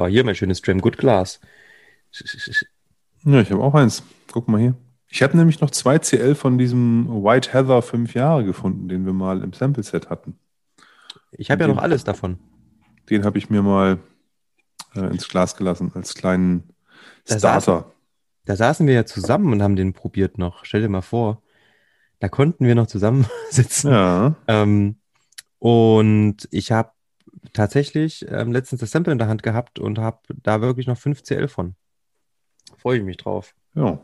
Oh, hier mein schönes Dram Good Glas. Ja, ich habe auch eins. Guck mal hier. Ich habe nämlich noch zwei CL von diesem White Heather 5 Jahre gefunden, den wir mal im Sample Set hatten. Ich habe ja noch alles davon. Den habe ich mir mal äh, ins Glas gelassen als kleinen Da Starter. Da saßen wir ja zusammen und haben den probiert noch. Stell dir mal vor. Da konnten wir noch zusammen sitzen. Ja. Ähm, und ich habe tatsächlich ähm, letztens das Sample in der Hand gehabt und habe da wirklich noch 5 CL von. Freue ich mich drauf. Ja.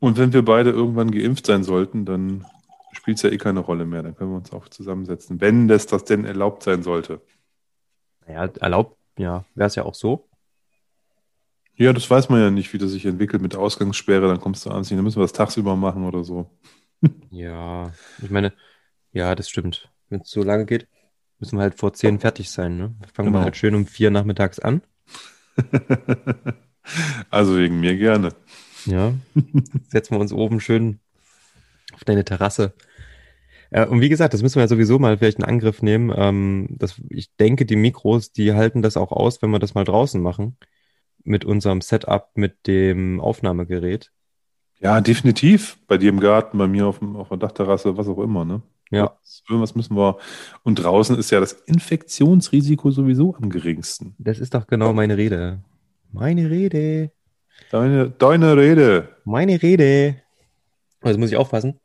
Und wenn wir beide irgendwann geimpft sein sollten, dann spielt es ja eh keine Rolle mehr. Dann können wir uns auch zusammensetzen, wenn das, das denn erlaubt sein sollte. Naja, erlaubt, ja, wäre es ja auch so. Ja, das weiß man ja nicht, wie das sich entwickelt mit Ausgangssperre. Dann kommst du abends nicht, dann müssen wir das tagsüber machen oder so. Ja, ich meine, ja, das stimmt. Wenn es so lange geht, müssen wir halt vor 10 fertig sein. Ne? Fangen Genau. wir halt schön um 4 nachmittags an. also wegen mir gerne. Ja, setzen wir uns oben schön auf deine Terrasse. Äh, und wie gesagt, das müssen wir ja sowieso mal vielleicht in Angriff nehmen. Ähm, das, ich denke, die Mikros, die halten das auch aus, wenn wir das mal draußen machen. Mit unserem Setup, mit dem Aufnahmegerät. Ja, definitiv. Bei dir im Garten, bei mir auf, dem, auf der Dachterrasse, was auch immer, ne? Ja, Irgendwas müssen wir. Und draußen ist ja das Infektionsrisiko sowieso am geringsten. das ist doch genau meine Rede. Meine Rede. Deine, deine Rede. Meine Rede. Also muss ich aufpassen,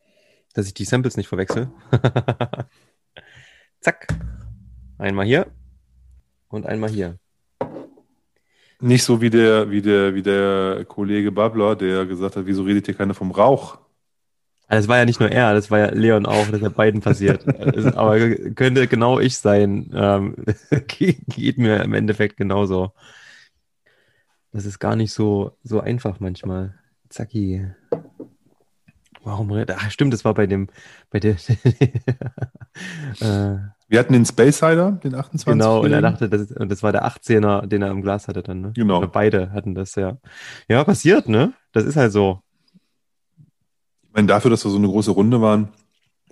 dass ich die Samples nicht verwechsel. Zack. Einmal hier und einmal hier. Nicht so wie der, wie der, wie der Kollege Babler, der gesagt hat, wieso redet hier keiner vom Rauch? Also Das war ja nicht nur er, das war ja Leon auch, das ja beiden passiert. Es- Aber könnte genau ich sein. Ähm, ge- geht mir im Endeffekt genauso. Das ist gar nicht so, so einfach manchmal. Zacki. Warum redet? Ach, stimmt, das war bei dem, bei der. äh, Wir hatten den Space Hider, den 28. genau, und er dachte, das, ist, und das war der 18er, den er im Glas hatte dann, ne? Genau. Oder beide hatten das, ja. Ja, passiert, ne? Das ist halt so. Ich meine, dafür, dass wir so eine große Runde waren,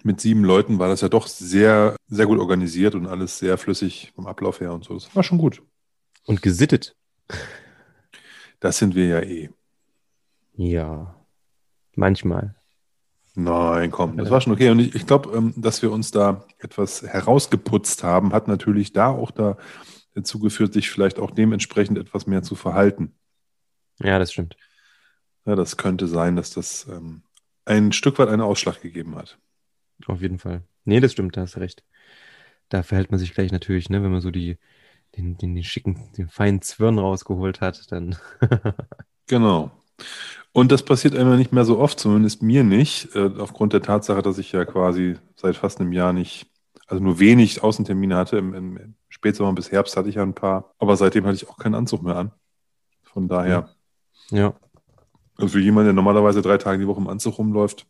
mit sieben Leuten, war das ja doch sehr, sehr gut organisiert und alles sehr flüssig vom Ablauf her und so. Das war schon gut. Und gesittet. Das sind wir ja eh. Ja. Manchmal. Nein, komm, das war schon okay. Und ich, ich glaube, ähm, dass wir uns da etwas herausgeputzt haben, hat natürlich da auch da dazu geführt, sich vielleicht auch dementsprechend etwas mehr zu verhalten. Ja, das stimmt. Ja, das könnte sein, dass das ähm, ein Stück weit einen Ausschlag gegeben hat. Auf jeden Fall. Nee, das stimmt, da hast du recht. Da verhält man sich gleich natürlich, ne, wenn man so die, den, den, den schicken, den feinen Zwirn rausgeholt hat, dann. Genau. Und das passiert einmal nicht mehr so oft, zumindest mir nicht, äh, aufgrund der Tatsache, dass ich ja quasi seit fast einem Jahr nicht, also nur wenig Außentermine hatte. Im, im Spätsommer bis Herbst hatte ich ja ein paar, aber seitdem hatte ich auch keinen Anzug mehr an. Von daher, ja. Also für jemanden, der normalerweise drei Tage die Woche im Anzug rumläuft,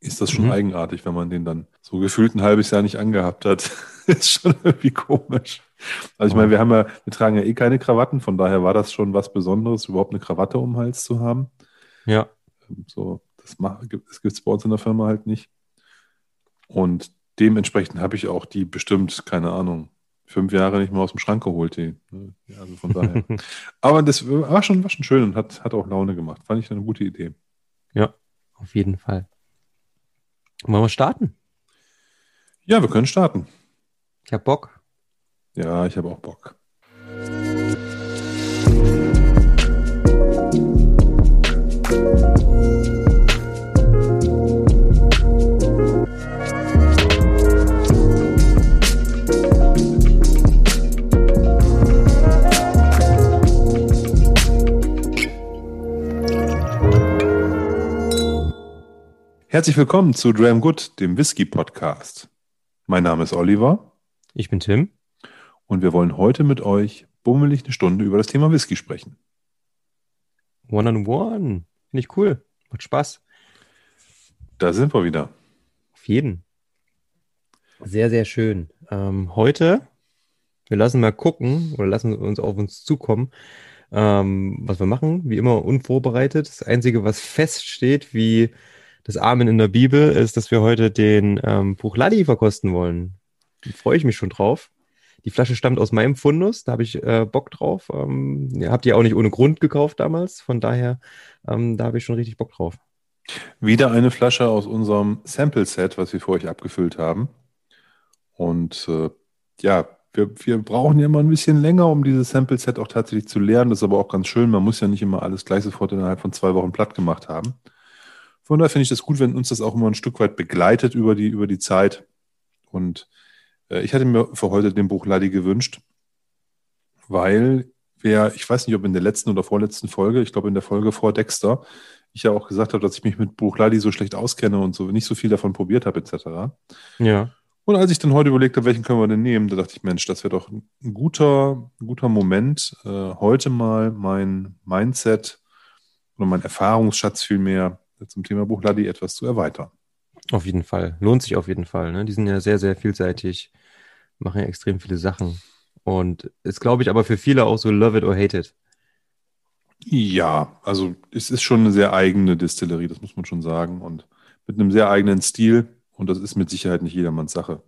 ist das schon Mhm. eigenartig, wenn man den dann so gefühlt ein halbes Jahr nicht angehabt hat. ist schon irgendwie komisch. Also ich meine, wir haben ja, wir tragen ja eh keine Krawatten, von daher war das schon was Besonderes, überhaupt eine Krawatte um den Hals zu haben. Ja. So, das macht, das gibt es bei uns in der Firma halt nicht. Und dementsprechend habe ich auch die bestimmt, keine Ahnung, fünf Jahre nicht mehr aus dem Schrank geholt. Die, ne? ja, also von daher. Aber das war schon, war schon schön und hat, hat auch Laune gemacht. Fand ich eine gute Idee. Auf jeden Fall. Wollen wir starten? Ja, wir können starten. Ich hab Bock. Ja, ich habe auch Bock. Herzlich willkommen zu Dram Good, dem Whisky Podcast. Mein Name ist Oliver Ich bin Tim. und wir wollen heute mit euch bummelig eine Stunde über das Thema Whisky sprechen. One on one. Finde ich cool. Macht Spaß. Da sind wir wieder. Auf jeden. Sehr, sehr schön. Ähm, heute, wir lassen mal gucken oder lassen uns auf uns zukommen, ähm, was wir machen. Wie immer unvorbereitet. Das Einzige, was feststeht, wie das Amen in der Bibel, ist, dass wir heute den ähm, Buch Ladi verkosten wollen. Da freue ich mich schon drauf. die Flasche stammt aus meinem Fundus, da habe ich äh, Bock drauf. Ähm, habt ihr auch nicht ohne Grund gekauft damals, von daher, ähm, da habe ich schon richtig Bock drauf. Wieder eine Flasche aus unserem Sample-Set, was wir für euch abgefüllt haben. Und äh, ja, wir, wir brauchen ja immer ein bisschen länger, um dieses Sample-Set auch tatsächlich zu lernen. Das ist aber auch ganz schön. Man muss ja nicht immer alles gleich sofort innerhalb von zwei Wochen platt gemacht haben. Von daher finde ich das gut, wenn uns das auch immer ein Stück weit begleitet über die, über die Zeit. Und äh, ich hatte mir für heute den Buch Ladi gewünscht, weil wer, ich weiß nicht, ob in der letzten oder vorletzten Folge, ich glaube in der Folge vor Dexter, ich ja auch gesagt habe, dass ich mich mit Buch Ladi so schlecht auskenne und so nicht so viel davon probiert habe, etc. Ja. Und als ich dann heute überlegt habe, welchen können wir denn nehmen, da dachte ich, Mensch, das wäre doch ein guter, ein guter Moment, äh, heute mal mein Mindset oder mein Erfahrungsschatz vielmehr zum Thema Buchladi etwas zu erweitern. Auf jeden Fall. Lohnt sich auf jeden Fall. Ne? Die sind ja sehr, sehr vielseitig, machen ja extrem viele Sachen. Und ist, glaube ich, aber für viele auch so love it or hate it. Ja, also es ist schon eine sehr eigene Distillerie, das muss man schon sagen. Und mit einem sehr eigenen Stil. Und das ist mit Sicherheit nicht jedermanns Sache.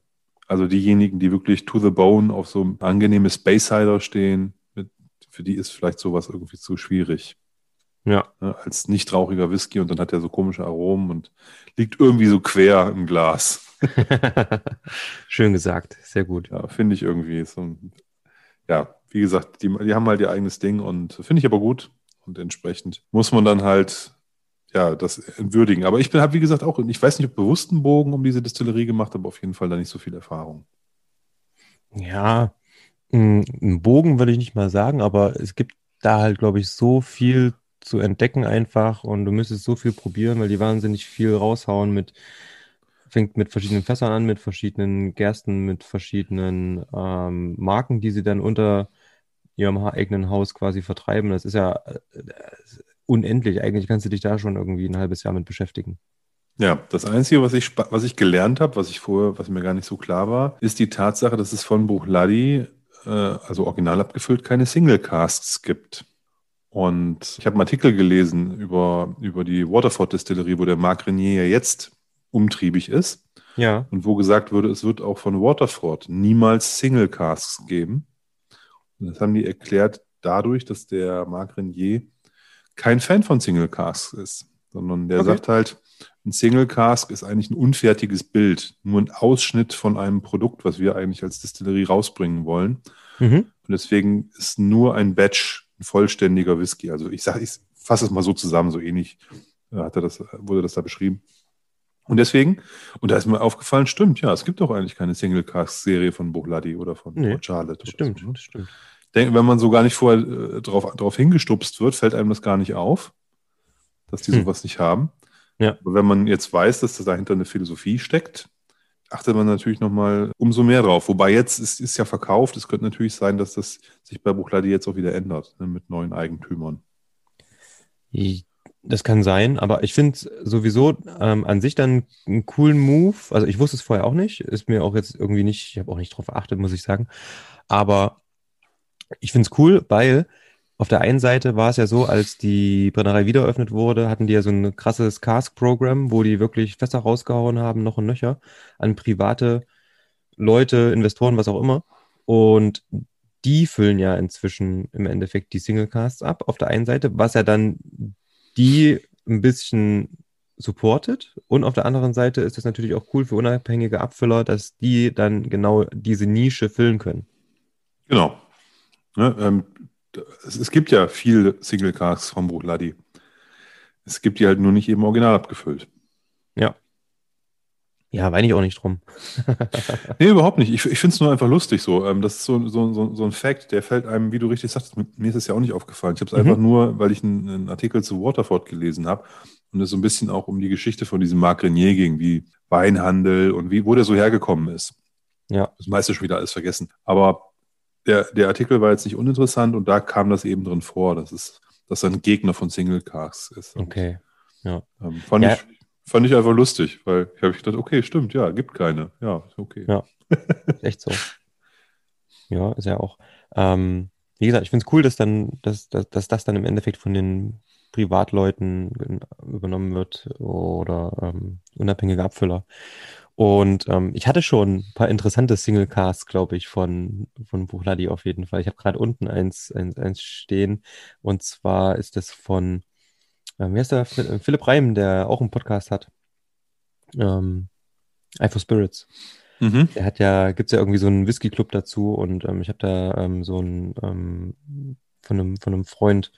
Also diejenigen, die wirklich to the bone auf so angenehme Space Cider stehen, mit, für die ist vielleicht sowas irgendwie zu schwierig. Ja. Ne, als nicht rauchiger Whisky und dann hat er so komische Aromen und liegt irgendwie so quer im Glas. Schön gesagt, sehr gut. Ja, finde ich irgendwie. So, ja, wie gesagt, die, die haben halt ihr eigenes Ding und finde ich aber gut. Und entsprechend muss man dann halt ja, das entwürdigen. Aber ich habe wie gesagt auch, ich weiß nicht, ob bewusst einen Bogen um diese Distillerie gemacht, aber auf jeden Fall da nicht so viel Erfahrung. Ja, einen Bogen würde ich nicht mal sagen, aber es gibt da halt, glaube ich, so viel zu entdecken einfach und du müsstest so viel probieren, weil die wahnsinnig viel raushauen mit, fängt mit verschiedenen Fässern an, mit verschiedenen Gersten, mit verschiedenen ähm, Marken, die sie dann unter ihrem eigenen Haus quasi vertreiben. Das ist ja, äh, unendlich. Eigentlich kannst du dich da schon irgendwie ein halbes Jahr mit beschäftigen. Ja, das Einzige, was ich, was ich gelernt habe, was ich vorher, was mir gar nicht so klar war, ist die Tatsache, dass es von Buch Laddi, äh, also original abgefüllt, keine Single Casts gibt. Und ich habe einen Artikel gelesen über, über die Waterford Distillerie, wo der Marc Renier ja jetzt umtriebig ist. Ja. Und wo gesagt wurde, es wird auch von Waterford niemals Single Casks geben. Und das haben die erklärt dadurch, dass der Marc Renier kein Fan von Single Casks ist, sondern der okay. sagt halt, ein Single Cask ist eigentlich ein unfertiges Bild, nur ein Ausschnitt von einem Produkt, was wir eigentlich als Distillerie rausbringen wollen. Mhm. Und deswegen ist nur ein Batch ein vollständiger Whisky. Also ich sage, ich fasse es mal so zusammen, so ähnlich äh, hat er das, wurde das da beschrieben. Und deswegen, und da ist mir aufgefallen, stimmt, ja, es gibt doch eigentlich keine Single Cask Serie von Buchladi oder von nee, Charlotte. Stimmt, so, ne? stimmt denke, wenn man so gar nicht vorher äh, drauf, drauf hingestupst wird, fällt einem das gar nicht auf, dass die hm. sowas nicht haben. Ja. Aber wenn man jetzt weiß, dass da dahinter eine Philosophie steckt, achtet man natürlich nochmal umso mehr drauf. Wobei jetzt ist, ist ja verkauft. Es könnte natürlich sein, dass das sich bei Buchladi jetzt auch wieder ändert, ne, mit neuen Eigentümern. Das kann sein, aber ich finde sowieso ähm, an sich dann einen coolen Move. Also ich wusste es vorher auch nicht, ist mir auch jetzt irgendwie nicht, ich habe auch nicht drauf geachtet, muss ich sagen. Aber ich finde es cool, weil auf der einen Seite war es ja so, als die Brennerei wieder eröffnet wurde, hatten die ja so ein krasses Cask-Programm, wo die wirklich Fässer rausgehauen haben, noch und nöcher, an private Leute, Investoren, was auch immer. Und die füllen ja inzwischen im Endeffekt die Single-Casts ab, auf der einen Seite, was ja dann die ein bisschen supportet. Und auf der anderen Seite ist das natürlich auch cool für unabhängige Abfüller, dass die dann genau diese Nische füllen können. Genau. Ne, ähm, es, es, gibt ja viele Single Casks vom Buchladi. Es gibt die halt nur nicht eben original abgefüllt. Ja. Ja, weine ich auch nicht drum. nee, überhaupt nicht. Ich, ich finde es nur einfach lustig so. Ähm, das ist so, so, so, so ein Fact, der fällt einem, wie du richtig sagst, mir ist es ja auch nicht aufgefallen. Ich habe es mhm. einfach nur, weil ich einen, einen, Artikel zu Waterford gelesen habe und es so ein bisschen auch um die Geschichte von diesem Marc Renier ging, wie Weinhandel und wie, wo der so hergekommen ist. Ja. Das meiste schon wieder alles vergessen. Aber der, der Artikel war jetzt nicht uninteressant und da kam das eben drin vor, dass es dass er ein Gegner von Single Cars ist. Okay. Ja. Ähm, fand, ja. Ich, fand ich einfach lustig, weil ich habe gedacht, okay, stimmt, ja, gibt keine. Ja, okay. Ja, echt so. Ja, ist ja auch. Ähm, wie gesagt, ich finde es cool, dass dann, dass, dass, dass das dann im Endeffekt von den Privatleuten übernommen wird oder ähm, unabhängige Abfüller. Und ähm, ich hatte schon ein paar interessante Singlecasts, glaube ich, von, von Buchladi auf jeden Fall. Ich habe gerade unten eins, eins, eins stehen. Und zwar ist das von, ähm, wie heißt der? Philipp Reim, der auch einen Podcast hat. Ähm, Eye for Spirits. Mhm. Der hat ja, gibt's ja irgendwie so einen Whisky-Club dazu und ähm, ich habe da ähm, so ein ähm, von einem, von einem Freund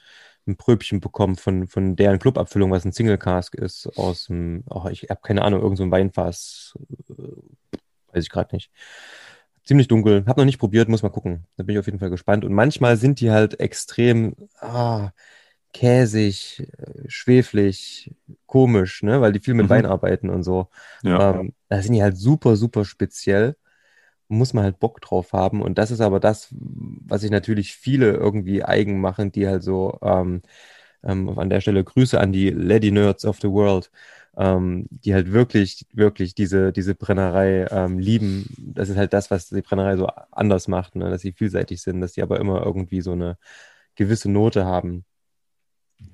ein Pröbchen bekommen von, von deren Clubabfüllung, was ein Single Cask ist, aus dem, oh, ich habe keine Ahnung, irgendein so Weinfass, äh, weiß ich gerade nicht. Ziemlich dunkel, habe noch nicht probiert, muss mal gucken. Da bin ich auf jeden Fall gespannt. Und manchmal sind die halt extrem ah, käsig, schweflig, komisch, ne? weil die viel mit mhm. Wein arbeiten und so. Ja. Ähm, da sind die halt super, super speziell muss man halt Bock drauf haben. Und das ist aber das, was sich natürlich viele irgendwie eigen machen, die halt so ähm, ähm, an der Stelle Grüße an die Lady Nerds of the World, ähm, die halt wirklich, wirklich diese, diese Brennerei ähm, lieben. Das ist halt das, was die Brennerei so anders macht, ne? dass sie vielseitig sind, dass sie aber immer irgendwie so eine gewisse Note haben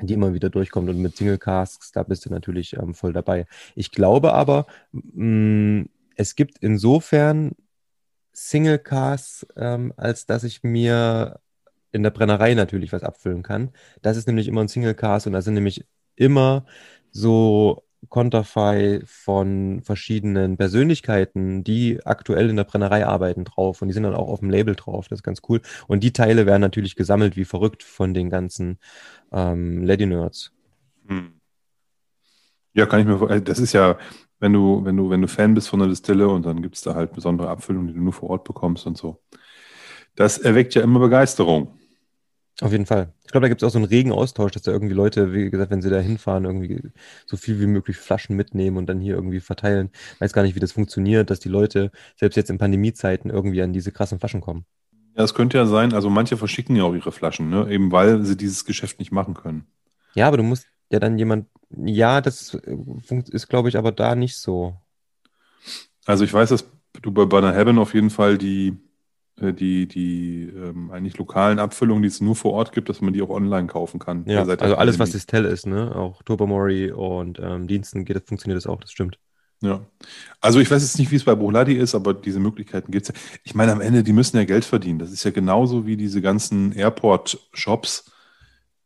die immer wieder durchkommt. Und mit Single Casks, da bist du natürlich ähm, voll dabei. Ich glaube aber, mh, es gibt insofern Single Cars, ähm, als dass ich mir in der Brennerei natürlich was abfüllen kann. Das ist nämlich immer ein Single Cars und da sind nämlich immer so Konterfei von verschiedenen Persönlichkeiten, die aktuell in der Brennerei arbeiten drauf und die sind dann auch auf dem Label drauf. Das ist ganz cool. Und die Teile werden natürlich gesammelt wie verrückt von den ganzen ähm, Lady Nerds. Hm. Ja, kann ich mir Das ist ja wenn du, wenn du, wenn du Fan bist von der Distille und dann gibt es da halt besondere Abfüllungen, die du nur vor Ort bekommst und so. Das erweckt ja immer Begeisterung. Auf jeden Fall. Ich glaube, da gibt es auch so einen regen Austausch, dass da irgendwie Leute, wie gesagt, wenn sie da hinfahren, irgendwie so viel wie möglich Flaschen mitnehmen und dann hier irgendwie verteilen. Ich weiß gar nicht, wie das funktioniert, dass die Leute selbst jetzt in Pandemiezeiten irgendwie an diese krassen Flaschen kommen. Ja, es könnte ja sein, also manche verschicken ja auch ihre Flaschen, ne? eben weil sie dieses Geschäft nicht machen können. Ja, aber du musst ja dann jemand ja, das äh, ist, glaube ich, aber da nicht so. Also ich weiß, dass du bei Banner Heaven auf jeden Fall die, äh, die, die ähm, eigentlich lokalen Abfüllungen, die es nur vor Ort gibt, dass man die auch online kaufen kann. Ja, also alles, was Distel ist, ne? Auch Turbomori und ähm, Diensten geht, funktioniert das auch, das stimmt. Ja. Also ich weiß jetzt nicht, wie es bei Bohladi ist, aber diese Möglichkeiten gibt es ja. Ich meine, am Ende, die müssen ja Geld verdienen. Das ist ja genauso wie diese ganzen Airport-Shops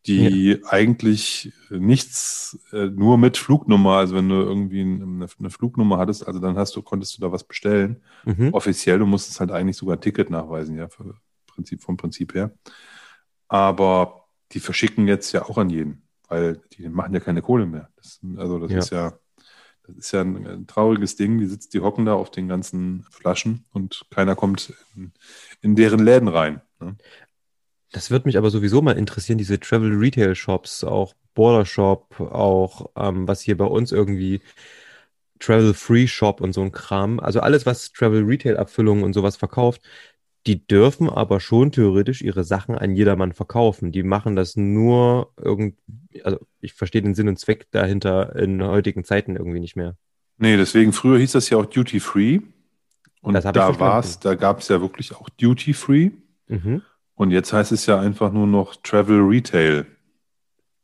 die ja. eigentlich nichts äh, nur mit Flugnummer, also wenn du irgendwie eine, eine, Flugnummer hattest, also dann hast du, konntest du da was bestellen. Mhm. Offiziell, du musstest halt eigentlich sogar ein Ticket nachweisen, ja, für Prinzip, vom Prinzip her. Aber die verschicken jetzt ja auch an jeden, weil die machen ja keine Kohle mehr. Das, also das ja. ist ja, das ist ja ein, ein, trauriges Ding. Die sitzt, die hocken da auf den ganzen Flaschen und keiner kommt in, in deren Läden rein. Ne? Das wird mich aber sowieso mal interessieren, diese Travel Retail Shops, auch Border Shop, auch ähm, was hier bei uns irgendwie Travel Free Shop und so ein Kram. Also alles, was Travel Retail Abfüllungen und sowas verkauft, die dürfen aber schon theoretisch ihre Sachen an jedermann verkaufen. Die machen das nur irgendwie, also ich verstehe den Sinn und Zweck dahinter in heutigen Zeiten irgendwie nicht mehr. Nee, deswegen früher hieß das ja auch Duty Free. Und da war es, da gab es ja wirklich auch Duty Free. Mhm. Und jetzt heißt es ja einfach nur noch Travel Retail.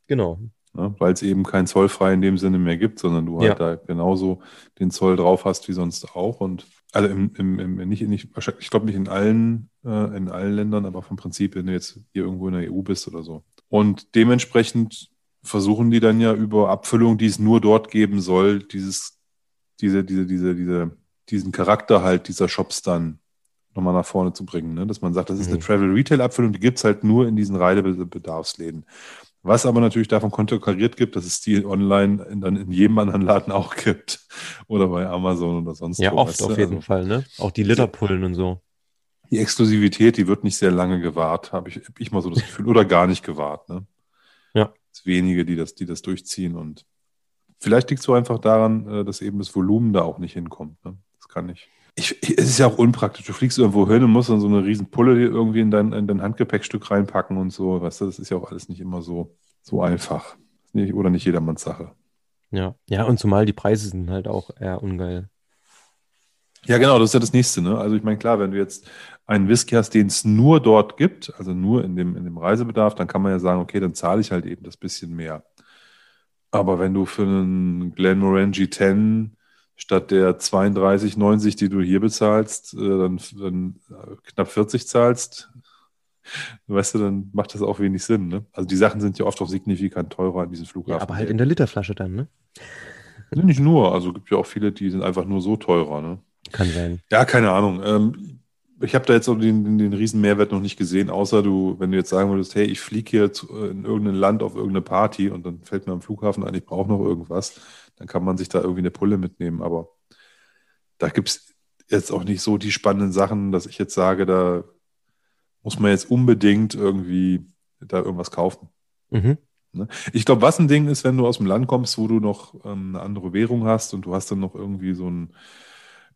Genau. Ja, Weil es eben kein zollfrei in dem Sinne mehr gibt, sondern du halt da genauso den Zoll drauf hast wie sonst auch. Und also im, im, im nicht, nicht, ich glaube nicht in allen, äh, in allen Ländern, aber vom Prinzip, wenn du jetzt hier irgendwo in der EU bist oder so. Und dementsprechend versuchen die dann ja über Abfüllung, die es nur dort geben soll, dieses, diese, diese, diese, diese, diesen Charakter halt dieser Shops dann nochmal nach vorne zu bringen. Ne? Dass man sagt, das ist eine mhm. Travel-Retail-Abfüllung, die gibt es halt nur in diesen Reisebedarfsläden. Was aber natürlich davon konterkariert gibt, dass es die online in, dann in jedem anderen Laden auch gibt. Oder bei Amazon oder sonst Ja, wo, oft auf jeden also, Fall, ne? Auch die Literpullen und so. Die Exklusivität, die wird nicht sehr lange gewahrt, habe ich, hab ich mal so das Gefühl. Oder gar nicht gewahrt, ne? Ja. Es wenige, die das, die das durchziehen und vielleicht liegt es so einfach daran, äh, dass eben das Volumen da auch nicht hinkommt. Ne? Das kann ich ich, es ist ja auch unpraktisch. Du fliegst irgendwo hin und musst dann so eine riesen Pulle irgendwie in dein, in dein Handgepäckstück reinpacken und so. Weißt du, das ist ja auch alles nicht immer so, so einfach. Oder nicht jedermanns Sache. Ja, ja, und zumal die Preise sind halt auch eher ungeil. Ja, genau, das ist ja das nächste. Ne? Also ich meine, klar, wenn du jetzt einen Whisky hast, den es nur dort gibt, also nur in dem, in dem Reisebedarf, dann kann man ja sagen, okay, dann zahle ich halt eben das bisschen mehr. Aber wenn du für einen Glenmorangie 10 statt der 32,90, die du hier bezahlst, äh, dann, dann knapp 40 zahlst, weißt du, dann macht das auch wenig Sinn. Ne? Also die Sachen sind ja oft auch signifikant teurer an diesen Flughafen. Ja, aber halt in der Literflasche dann, ne? Nee, nicht nur, also gibt ja auch viele, die sind einfach nur so teurer, ne? Kann sein. Ja, keine Ahnung. Ähm, ich habe da jetzt auch den, den riesen Mehrwert noch nicht gesehen, außer du, wenn du jetzt sagen würdest, hey, ich fliege hier zu, in irgendein Land auf irgendeine Party und dann fällt mir am Flughafen ein, ich brauche noch irgendwas, dann kann man sich da irgendwie eine Pulle mitnehmen. Aber da gibt es jetzt auch nicht so die spannenden Sachen, dass ich jetzt sage, da muss man jetzt unbedingt irgendwie da irgendwas kaufen. Mhm. Ne? Ich glaube, was ein Ding ist, wenn du aus dem Land kommst, wo du noch ähm, eine andere Währung hast und du hast dann noch irgendwie so ein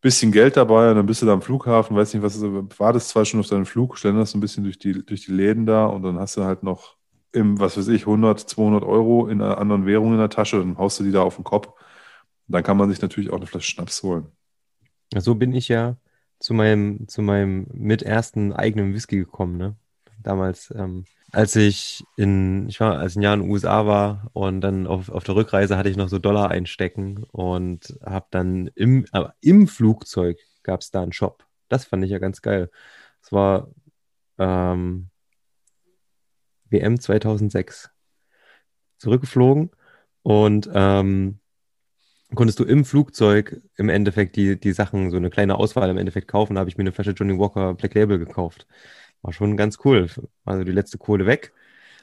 bisschen Geld dabei und dann bist du da am Flughafen, weiß nicht, was wartest zwar schon auf deinen Flug, schlenderst ein bisschen durch die, durch die Läden da und dann hast du halt noch im, was weiß ich, 100, 200 Euro in einer anderen Währung in der Tasche, dann haust du die da auf den Kopf. Dann kann man sich natürlich auch eine Flasche Schnaps holen. So bin ich ja zu meinem, zu meinem mit ersten eigenen Whisky gekommen, ne? Damals, ähm, als ich in, ich war, als ein Jahr in den USA war und dann auf, auf der Rückreise hatte ich noch so Dollar einstecken und habe dann im, aber im Flugzeug gab es da einen Shop. Das fand ich ja ganz geil. Es war ähm, WM 2006. Zurückgeflogen und ähm, konntest du im Flugzeug im Endeffekt die, die Sachen, so eine kleine Auswahl im Endeffekt kaufen. Da habe ich mir eine Flasche Johnny Walker Black Label gekauft. War schon ganz cool. Also die letzte Kohle weg.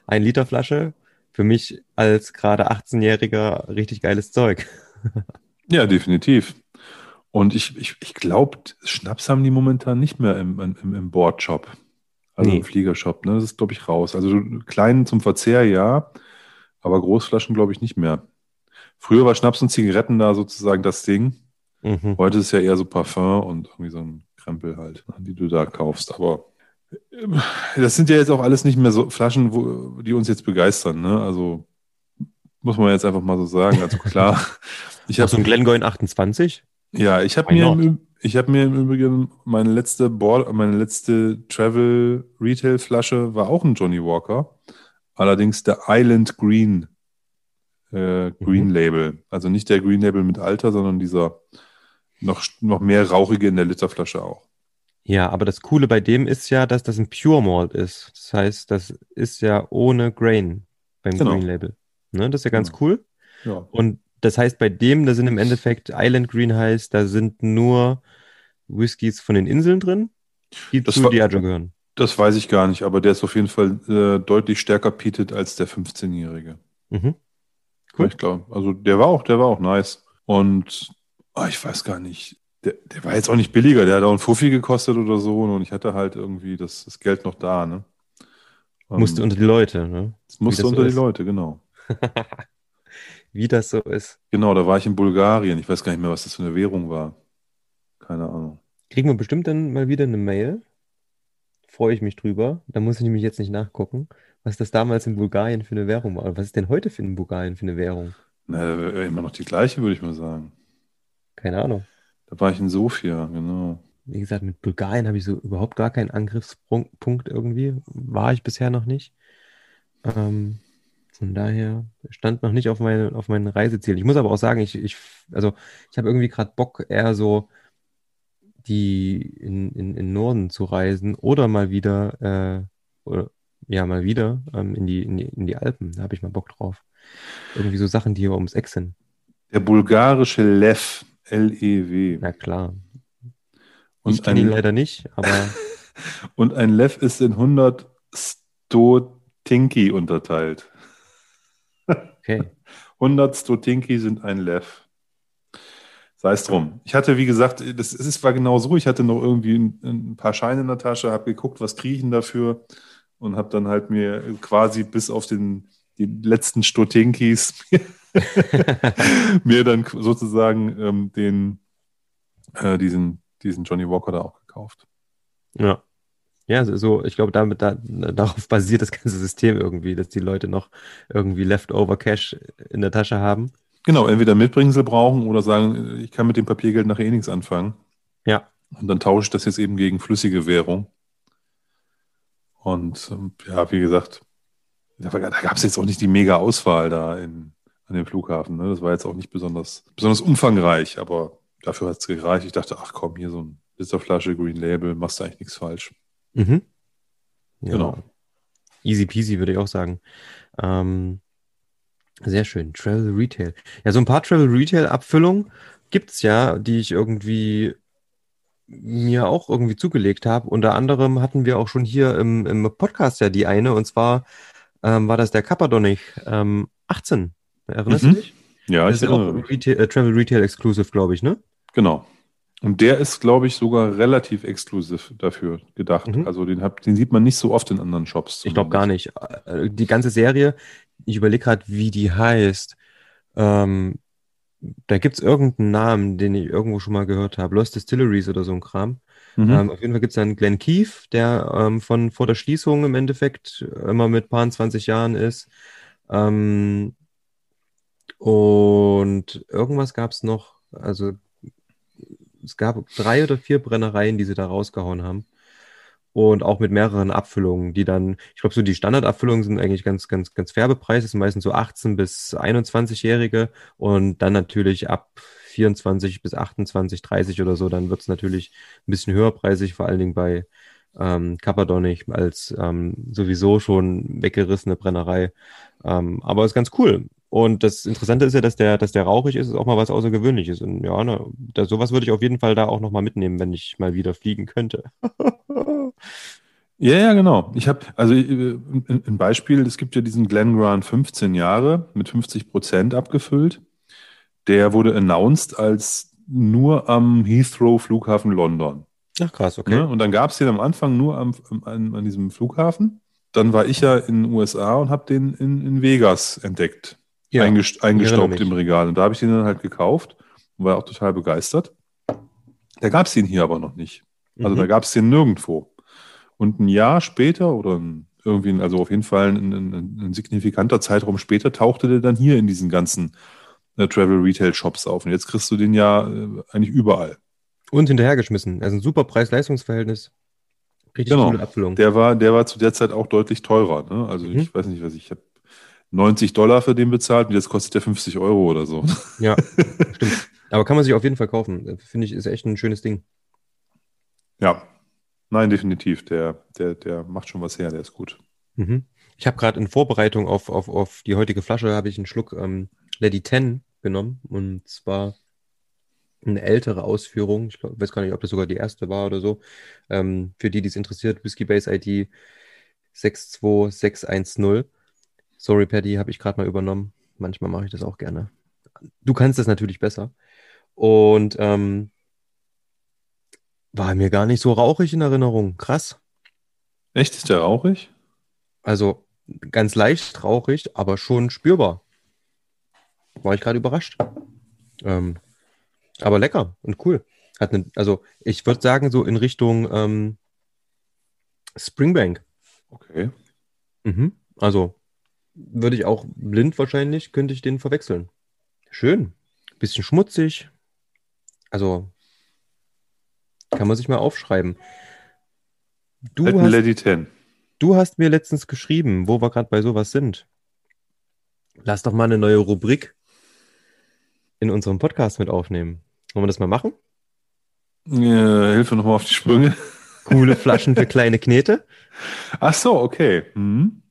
Ein Liter Flasche. Für mich als gerade 18-Jähriger richtig geiles Zeug. ja, definitiv. Und ich, ich, ich glaube, Schnaps haben die momentan nicht mehr im, im, im Bordshop. Also nee. im Fliegershop. Ne? Das ist, glaube ich, raus. Also kleinen zum Verzehr ja, aber Großflaschen, glaube ich, nicht mehr. Früher war Schnaps und Zigaretten da sozusagen das Ding. Mhm. Heute ist es ja eher so Parfum und irgendwie so ein Krempel halt, die du da kaufst. Aber ähm, das sind ja jetzt auch alles nicht mehr so Flaschen, wo, die uns jetzt begeistern. Ne? Also muss man jetzt einfach mal so sagen. Also klar. Ich habe so ein Glengoyne 28. Ja, ich habe mir, im, ich habe mir im Übrigen meine letzte Ball, meine letzte Travel Retail Flasche war auch ein Johnny Walker. Allerdings der Island Green äh, Green mhm. Label. Also nicht der Green Label mit Alter, sondern dieser noch, noch mehr rauchige in der Literflasche auch. Ja, aber das Coole bei dem ist ja, dass das ein Pure Malt ist. Das heißt, das ist ja ohne Grain beim genau. Green Label. Ne? Das ist ja ganz genau. cool. Ja. Und das heißt, bei dem, da sind im Endeffekt Island Green heißt, da sind nur Whiskys von den Inseln drin, die das zu Diageo gehören. Das weiß ich gar nicht, aber der ist auf jeden Fall äh, deutlich stärker peated als der 15-Jährige. Mhm. Cool. Ich glaube, also der war auch, der war auch nice. Und oh, ich weiß gar nicht, der, der, war jetzt auch nicht billiger, der hat auch ein Fuffi gekostet oder so und ich hatte halt irgendwie das, das Geld noch da, ne? musste unter die Leute, ne? Musste unter so die Leute, genau. Wie das so ist. Genau, da war ich in Bulgarien. Ich weiß gar nicht mehr, was das für eine Währung war. Keine Ahnung. Kriegen wir bestimmt dann mal wieder eine Mail. Freue ich mich drüber. Da muss ich nämlich jetzt nicht nachgucken was das damals in Bulgarien für eine Währung war. Was ist denn heute für in Bulgarien für eine Währung? Na, immer noch die gleiche, würde ich mal sagen. Keine Ahnung. Da war ich in Sofia, genau. Wie gesagt, mit Bulgarien habe ich so überhaupt gar keinen Angriffspunkt irgendwie. War ich bisher noch nicht. Ähm, von daher stand noch nicht auf, meine, auf mein Reiseziel. Ich muss aber auch sagen, ich, ich, also ich habe irgendwie gerade Bock, eher so die in, in, in Norden zu reisen oder mal wieder äh, oder ja, mal wieder ähm, in, die, in, die, in die Alpen. Da habe ich mal Bock drauf. Irgendwie so Sachen, die hier ums Eck sind. Der bulgarische Lev, L-E-W. Na klar. Und ich kenne ihn leider nicht, aber. und ein Lev ist in 100 Stotinki unterteilt. Okay. 100 Stotinki sind ein Lev. Sei es drum. Ich hatte, wie gesagt, das ist, war genau so. Ich hatte noch irgendwie ein, ein paar Scheine in der Tasche, habe geguckt, was kriege ich denn dafür und habe dann halt mir quasi bis auf den, die letzten Stotinkis mir dann sozusagen ähm, den, äh, diesen, diesen Johnny Walker da auch gekauft. Ja. Ja, so, ich glaube, damit da, darauf basiert das ganze System irgendwie, dass die Leute noch irgendwie Leftover Cash in der Tasche haben. Genau, entweder Mitbringsel brauchen oder sagen, ich kann mit dem Papiergeld nachher eh nichts anfangen. Ja. Und dann tausche ich das jetzt eben gegen flüssige Währung. Und ähm, ja, wie gesagt, da, gab es jetzt auch nicht die mega Auswahl da in, an dem Flughafen. Ne? Das war jetzt auch nicht besonders, besonders umfangreich, aber dafür hat es gereicht. Ich dachte, ach komm, hier so ein Blitzerflasche, Green Label, machst du eigentlich nichts falsch. Mhm. Ja. Genau. Easy peasy, würde ich auch sagen. Ähm, sehr schön. Travel Retail. Ja, so ein paar Travel Retail-Abfüllungen gibt es ja, die ich irgendwie mir auch irgendwie zugelegt habe. Unter anderem hatten wir auch schon hier im, im Podcast ja die eine, und zwar ähm, war das der Kappadonich ähm, 18. Erinnerst Mhm. du dich? Ja, Das ich ist ja auch. Retail, äh, Travel Retail Exclusive, glaube ich, ne? Genau. Und der ist, glaube ich, sogar relativ exklusiv dafür gedacht. Mhm. Also den, hab, den sieht man nicht so oft in anderen Shops. Ich glaube gar nicht. Äh, Die ganze Serie, ich überlege gerade, wie die heißt. Ähm, da gibt es irgendeinen Namen, den ich irgendwo schon mal gehört habe. Lost Distilleries oder so ein Kram. Mhm. Ähm, auf jeden Fall gibt es dann Glenn Keefe, der ähm, von vor der Schließung im Endeffekt immer mit paar 20 Jahren ist. Ähm, und irgendwas gab es noch. Also es gab drei oder vier Brennereien, die sie da rausgehauen haben. Und auch mit mehreren Abfüllungen, die dann, ich glaube, so die Standardabfüllungen sind eigentlich ganz, ganz, ganz fair. Das sind meistens so 18 bis 21-Jährige und dann natürlich ab 24 bis 28, 30 oder so, dann wird es natürlich ein bisschen höherpreisig, vor allen Dingen bei ähm, Kappadonich als ähm, sowieso schon weggerissene Brennerei. Ähm, aber ist ganz cool. Und das Interessante ist ja, dass der, dass der rauchig ist, ist auch mal was Außergewöhnliches. Und ja, ne, da, sowas würde ich auf jeden Fall da auch nochmal mitnehmen, wenn ich mal wieder fliegen könnte. Ja, ja, genau. Ich habe, also äh, ein Beispiel, es gibt ja diesen Glen Grant 15 Jahre mit 50 Prozent abgefüllt. Der wurde announced als nur am Heathrow Flughafen London. Ach krass, okay. Ne? Und dann gab es den am Anfang nur am, an, an diesem Flughafen. Dann war ich ja in den USA und habe den in, in Vegas entdeckt. Ja, eingestaubt im Regal. Und da habe ich den dann halt gekauft und war auch total begeistert. Da gab es den hier aber noch nicht. Also Mhm. da gab es den nirgendwo. Und ein Jahr später oder irgendwie, also auf jeden Fall ein, ein, ein signifikanter Zeitraum später, tauchte der dann hier in diesen ganzen äh, Travel Retail Shops auf. Und jetzt kriegst du den ja äh, eigentlich überall. Und hinterhergeschmissen. Also ein super Preis-Leistungs-Verhältnis. Richtig Genau. Abfüllung. Der war, der war zu der Zeit auch deutlich teurer. Ne? Also Mhm. ich weiß nicht, was ich habe 90 Dollar für den bezahlt und jetzt kostet der 50 Euro oder so. Ja, stimmt. Aber kann man sich auf jeden Fall kaufen. Finde ich, ist echt ein schönes Ding. Ja, nein, definitiv. Der, der, der macht schon was her, der ist gut. Mhm. Ich habe gerade in Vorbereitung auf, auf, auf die heutige Flasche habe ich einen Schluck ähm, Lady 10 genommen. Und zwar eine ältere Ausführung. Ich glaub, weiß gar nicht, ob das sogar die erste war oder so. Ähm, für die, die es interessiert, Whiskey Base ID 62610. Sorry, Paddy, habe ich gerade mal übernommen. Manchmal mache ich das auch gerne. Du kannst das natürlich besser. Und ähm, war mir gar nicht so rauchig in Erinnerung. Krass. Echt, ist der rauchig? Also ganz leicht rauchig, aber schon spürbar. War ich gerade überrascht. Ähm, aber lecker und cool. Hat eine, also ich würde sagen, so in Richtung ähm, Springbank. Okay. Mhm. Also würde ich auch blind wahrscheinlich, könnte ich den verwechseln. Schön. Bisschen schmutzig. Also kann man sich mal aufschreiben. Du Halt hast Lady 10. Du hast mir letztens geschrieben, wo wir gerade bei sowas sind. Lass doch mal eine neue Rubrik in unserem Podcast mit aufnehmen. Wollen wir das mal machen? Äh, Hilfe nochmal auf die Sprünge. Coole Flaschen für kleine Knete? Ach so, okay. Mhm.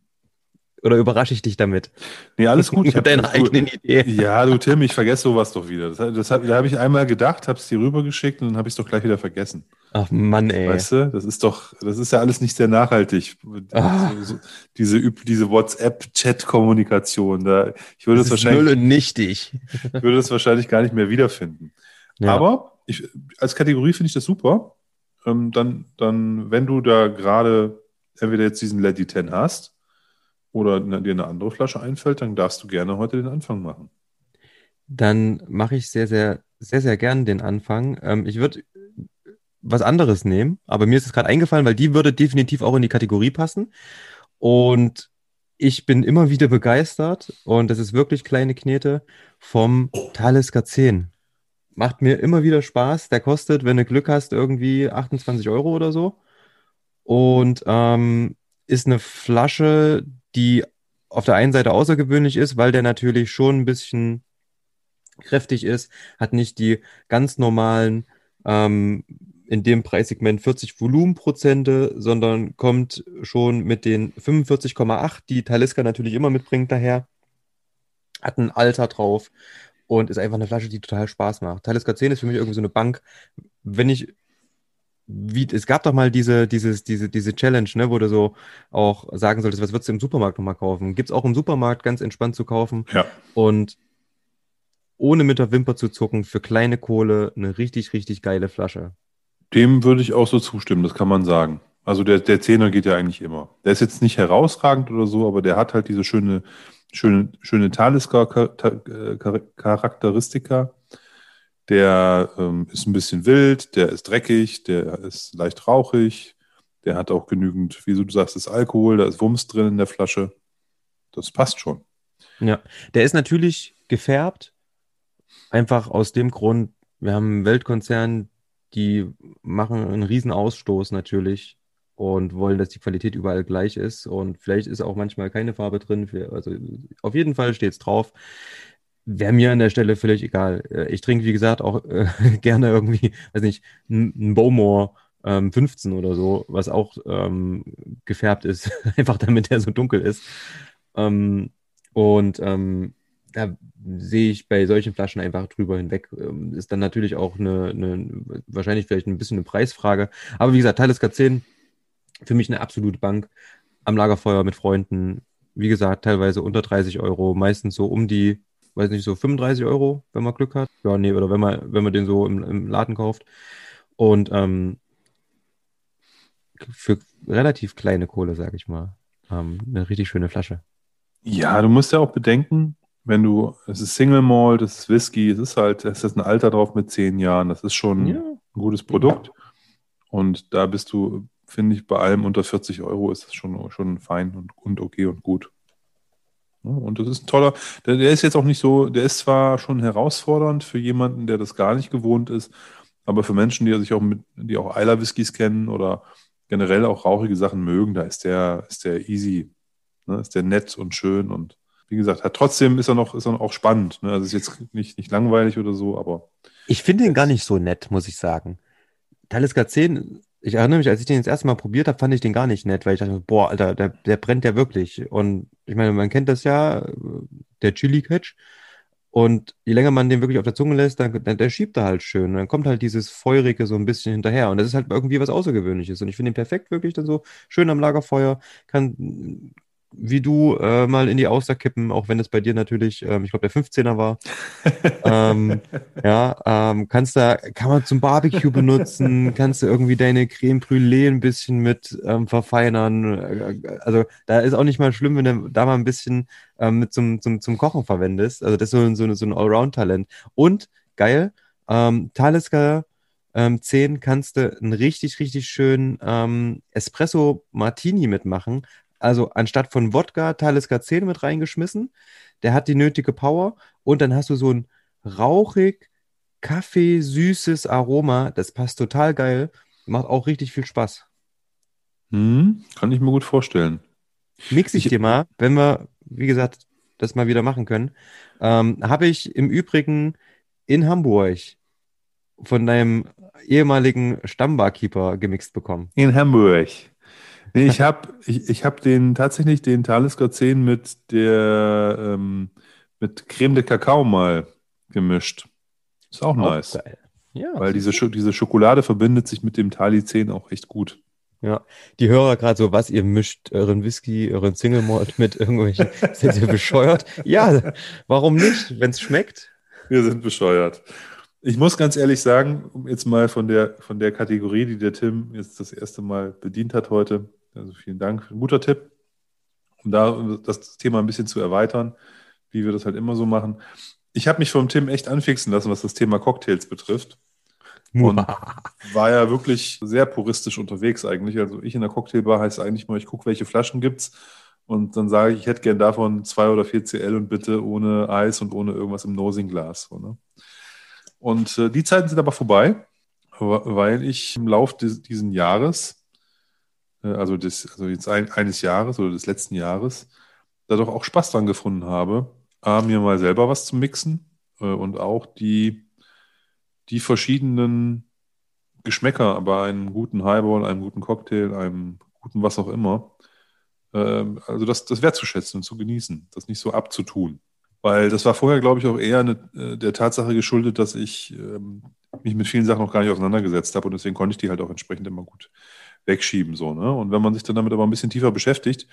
Oder überrasche ich dich damit? Nee, alles gut. Ich hab- Mit deiner du- eigenen Idee. Ja, du Tim, ich vergesse sowas doch wieder. Das, das hab, da habe ich einmal gedacht, habe es dir rübergeschickt und dann habe ich es doch gleich wieder vergessen. Ach Mann, ey. Weißt du, das ist doch, das ist ja alles nicht sehr nachhaltig. Ah. So, so, diese diese WhatsApp-Chat-Kommunikation, da ich würde das es ist null wahrscheinlich, und nichtig. ich würde es wahrscheinlich gar nicht mehr wiederfinden. Ja. Aber ich, als Kategorie finde ich das super. Ähm, dann, dann, wenn du da gerade entweder jetzt diesen Lady 10 hast oder dir eine andere Flasche einfällt, dann darfst du gerne heute den Anfang machen. Dann mache ich sehr, sehr, sehr, sehr gern den Anfang. Ähm, ich würde was anderes nehmen, aber mir ist es gerade eingefallen, weil die würde definitiv auch in die Kategorie passen. Und ich bin immer wieder begeistert und das ist wirklich kleine Knete vom Talisker 10. Macht mir immer wieder Spaß. Der kostet, wenn du Glück hast, irgendwie 28 Euro oder so. Und ähm, ist eine Flasche, die auf der einen Seite außergewöhnlich ist, weil der natürlich schon ein bisschen kräftig ist, hat nicht die ganz normalen, ähm, in dem Preissegment 40 Volumenprozente, sondern kommt schon mit den 45,8, die Taliska natürlich immer mitbringt daher. Hat ein Alter drauf und ist einfach eine Flasche, die total Spaß macht. Taliska 10 ist für mich irgendwie so eine Bank. Wenn ich wie, es gab doch mal diese, dieses, diese, diese Challenge, ne, wo du so auch sagen solltest, was würdest du im Supermarkt nochmal kaufen? Gibt es auch im Supermarkt ganz entspannt zu kaufen. Ja. Und ohne mit der Wimper zu zucken, für kleine Kohle eine richtig, richtig geile Flasche. Dem würde ich auch so zustimmen, das kann man sagen. Also der, der Zehner geht ja eigentlich immer. Der ist jetzt nicht herausragend oder so, aber der hat halt diese schöne, schöne, schöne Talisker-Charakteristika. Der ähm, ist ein bisschen wild, der ist dreckig, der ist leicht rauchig, der hat auch genügend, wie du sagst, ist Alkohol, da ist Wumms drin in der Flasche. Das passt schon. Ja, der ist natürlich gefärbt, einfach aus dem Grund, wir haben einen Weltkonzern, die machen einen riesen Ausstoß natürlich und wollen, dass die Qualität überall gleich ist. Und vielleicht ist auch manchmal keine Farbe drin. Für, also auf jeden Fall steht es drauf. Wäre mir an der Stelle völlig egal. Äh, ich trinke, wie gesagt, auch äh, gerne irgendwie, weiß nicht, ein Bowmore ähm, 15 oder so, was auch ähm, gefärbt ist, einfach damit er so dunkel ist. Ähm, und ähm, da sehe ich bei solchen Flaschen einfach drüber hinweg. Ähm, ist dann natürlich auch eine, eine, wahrscheinlich vielleicht ein bisschen eine Preisfrage. Aber wie gesagt, Talisker 10, für mich eine absolute Bank am Lagerfeuer mit Freunden. Wie gesagt, teilweise unter 30 Euro, meistens so um die weiß nicht, so 35 Euro, wenn man Glück hat. Ja, nee, oder wenn man, wenn man den so im, im Laden kauft. Und ähm, für relativ kleine Kohle, sage ich mal, ähm, eine richtig schöne Flasche. Ja, du musst ja auch bedenken, wenn du, es ist Single Malt, es ist Whisky, es ist halt, es ist ein Alter drauf mit zehn Jahren, das ist schon ja. ein gutes Produkt. Und da bist du, finde ich, bei allem unter 40 Euro ist das schon, schon fein und, und okay und gut. Und das ist ein toller, der, der, ist jetzt auch nicht so, der ist zwar schon herausfordernd für jemanden, der das gar nicht gewohnt ist, aber für Menschen, die sich auch mit, die auch Eiler Whiskys kennen oder generell auch rauchige Sachen mögen, da ist der, ist der easy, ne? ist der nett und schön und wie gesagt, hat trotzdem ist er noch, ist er auch spannend. Ne? Also ist jetzt nicht, nicht langweilig oder so, aber. Ich finde ihn gar nicht so nett, muss ich sagen. Talisker 10 ich erinnere mich, als ich den das erste Mal probiert habe, fand ich den gar nicht nett, weil ich dachte, boah, Alter, der, der brennt ja wirklich. Und ich meine, man kennt das ja, der Chili-Catch. Und je länger man den wirklich auf der Zunge lässt, dann, dann der schiebt er halt schön. Und dann kommt halt dieses Feurige so ein bisschen hinterher. Und das ist halt irgendwie was Außergewöhnliches. Und ich finde ihn perfekt, wirklich dann so schön am Lagerfeuer. Kann wie du äh, mal in die Auster kippen, auch wenn es bei dir natürlich, ähm, ich glaube, der 15er war. ähm, ja, ähm, kannst da, kann man zum Barbecue benutzen, kannst du irgendwie deine Creme Brûlée ein bisschen mit ähm, verfeinern. Äh, also da ist auch nicht mal schlimm, wenn du da mal ein bisschen ähm, mit zum, zum, zum Kochen verwendest. Also das ist so, so, so ein Allround-Talent. Und geil, ähm, Talisker ähm, 10 kannst du einen richtig, richtig schönen ähm, Espresso Martini mitmachen. Also anstatt von Wodka Talisker 10 mit reingeschmissen. Der hat die nötige Power. Und dann hast du so ein rauchig, kaffeesüßes Aroma. Das passt total geil. Macht auch richtig viel Spaß. Hm, kann ich mir gut vorstellen. Mix ich, ich dir mal, wenn wir, wie gesagt, das mal wieder machen können. Ähm, Habe ich im Übrigen in Hamburg von deinem ehemaligen Stammbarkeeper gemixt bekommen. In Hamburg. Nee, ich habe ich, ich hab den tatsächlich den Talisker 10 mit der ähm, mit Creme de Kakao mal gemischt. Ist auch, auch nice. Geil. Ja, Weil diese, Sch diese Schokolade verbindet sich mit dem Tali 10 auch echt gut. Ja, die Hörer gerade so, was, ihr mischt euren Whisky, euren Single Malt mit irgendwelchen, seid ihr bescheuert? Ja, warum nicht, wenn es schmeckt? Wir sind bescheuert. Ich muss ganz ehrlich sagen, jetzt mal von der, von der Kategorie, die der Tim jetzt das erste Mal bedient hat heute, also vielen Dank, ein guter Tipp, um da das Thema ein bisschen zu erweitern, wie wir das halt immer so machen. Ich habe mich vom Tim echt anfixen lassen, was das Thema Cocktails betrifft. Und war ja wirklich sehr puristisch unterwegs eigentlich. Also ich in der Cocktailbar heißt eigentlich mal, ich gucke, welche Flaschen gibt's und dann sage ich, ich hätte gern davon zwei oder vier CL und bitte ohne Eis und ohne irgendwas im Nosing-Glas. So, ne? Und äh, die Zeiten sind aber vorbei, weil ich im Lauf des, diesen Jahres äh, also, des, also jetzt ein, eines Jahres oder des letzten Jahres, da doch auch Spaß dran gefunden habe, A, mir mal selber was zu mixen, äh, und auch die, die verschiedenen Geschmäcker bei einem guten Highball, einem guten Cocktail, einem guten was auch immer, ähm, also das, das wertzuschätzen und zu genießen, das nicht so abzutun. Weil das war vorher, glaube ich, auch eher eine, äh, der Tatsache geschuldet, dass ich ähm, mich mit vielen Sachen noch gar nicht auseinandergesetzt habe und deswegen konnte ich die halt auch entsprechend immer gut wegschieben. So, ne? Und wenn man sich dann damit aber ein bisschen tiefer beschäftigt,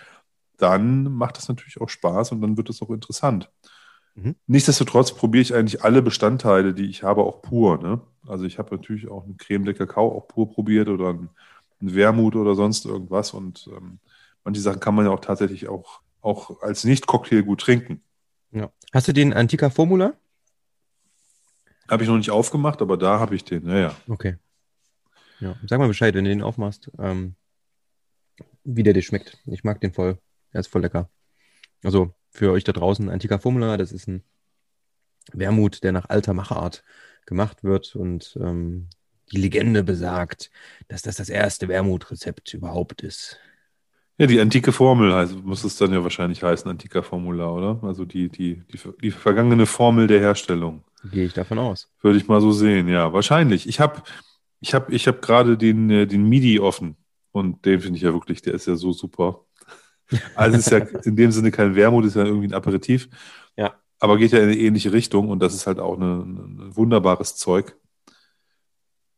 dann macht das natürlich auch Spaß und dann wird es auch interessant. Mhm. Nichtsdestotrotz probiere ich eigentlich alle Bestandteile, die ich habe, auch pur. Ne? Also ich habe natürlich auch eine Creme de Kakao auch pur probiert oder ein, ein Wermut oder sonst irgendwas und ähm, manche Sachen kann man ja auch tatsächlich auch, auch als Nicht-Cocktail gut trinken. Ja. Hast du den Antika Formula? Habe ich noch nicht aufgemacht, aber da habe ich den, ja, ja. Okay. Ja, sag mal Bescheid, wenn du den aufmachst, ähm, wie der dir schmeckt. Ich mag den voll. Er ist voll lecker. Also für euch da draußen, Antika Formula, das ist ein Wermut, der nach alter Machart gemacht wird und ähm, die Legende besagt, dass das das erste Wermutrezept überhaupt ist. Ja, die antike Formel heißt, muss es dann ja wahrscheinlich heißen, antiker Formular, oder? Also die, die, die, die vergangene Formel der Herstellung. Gehe ich davon aus. Würde ich mal so sehen, ja. Wahrscheinlich. Ich habe ich hab, ich hab gerade den, äh, den MIDI offen und den finde ich ja wirklich, der ist ja so super. Also ist ja in dem Sinne kein Wermut, ist ja irgendwie ein Aperitif. Ja. Aber geht ja in eine ähnliche Richtung und das ist halt auch ein wunderbares Zeug.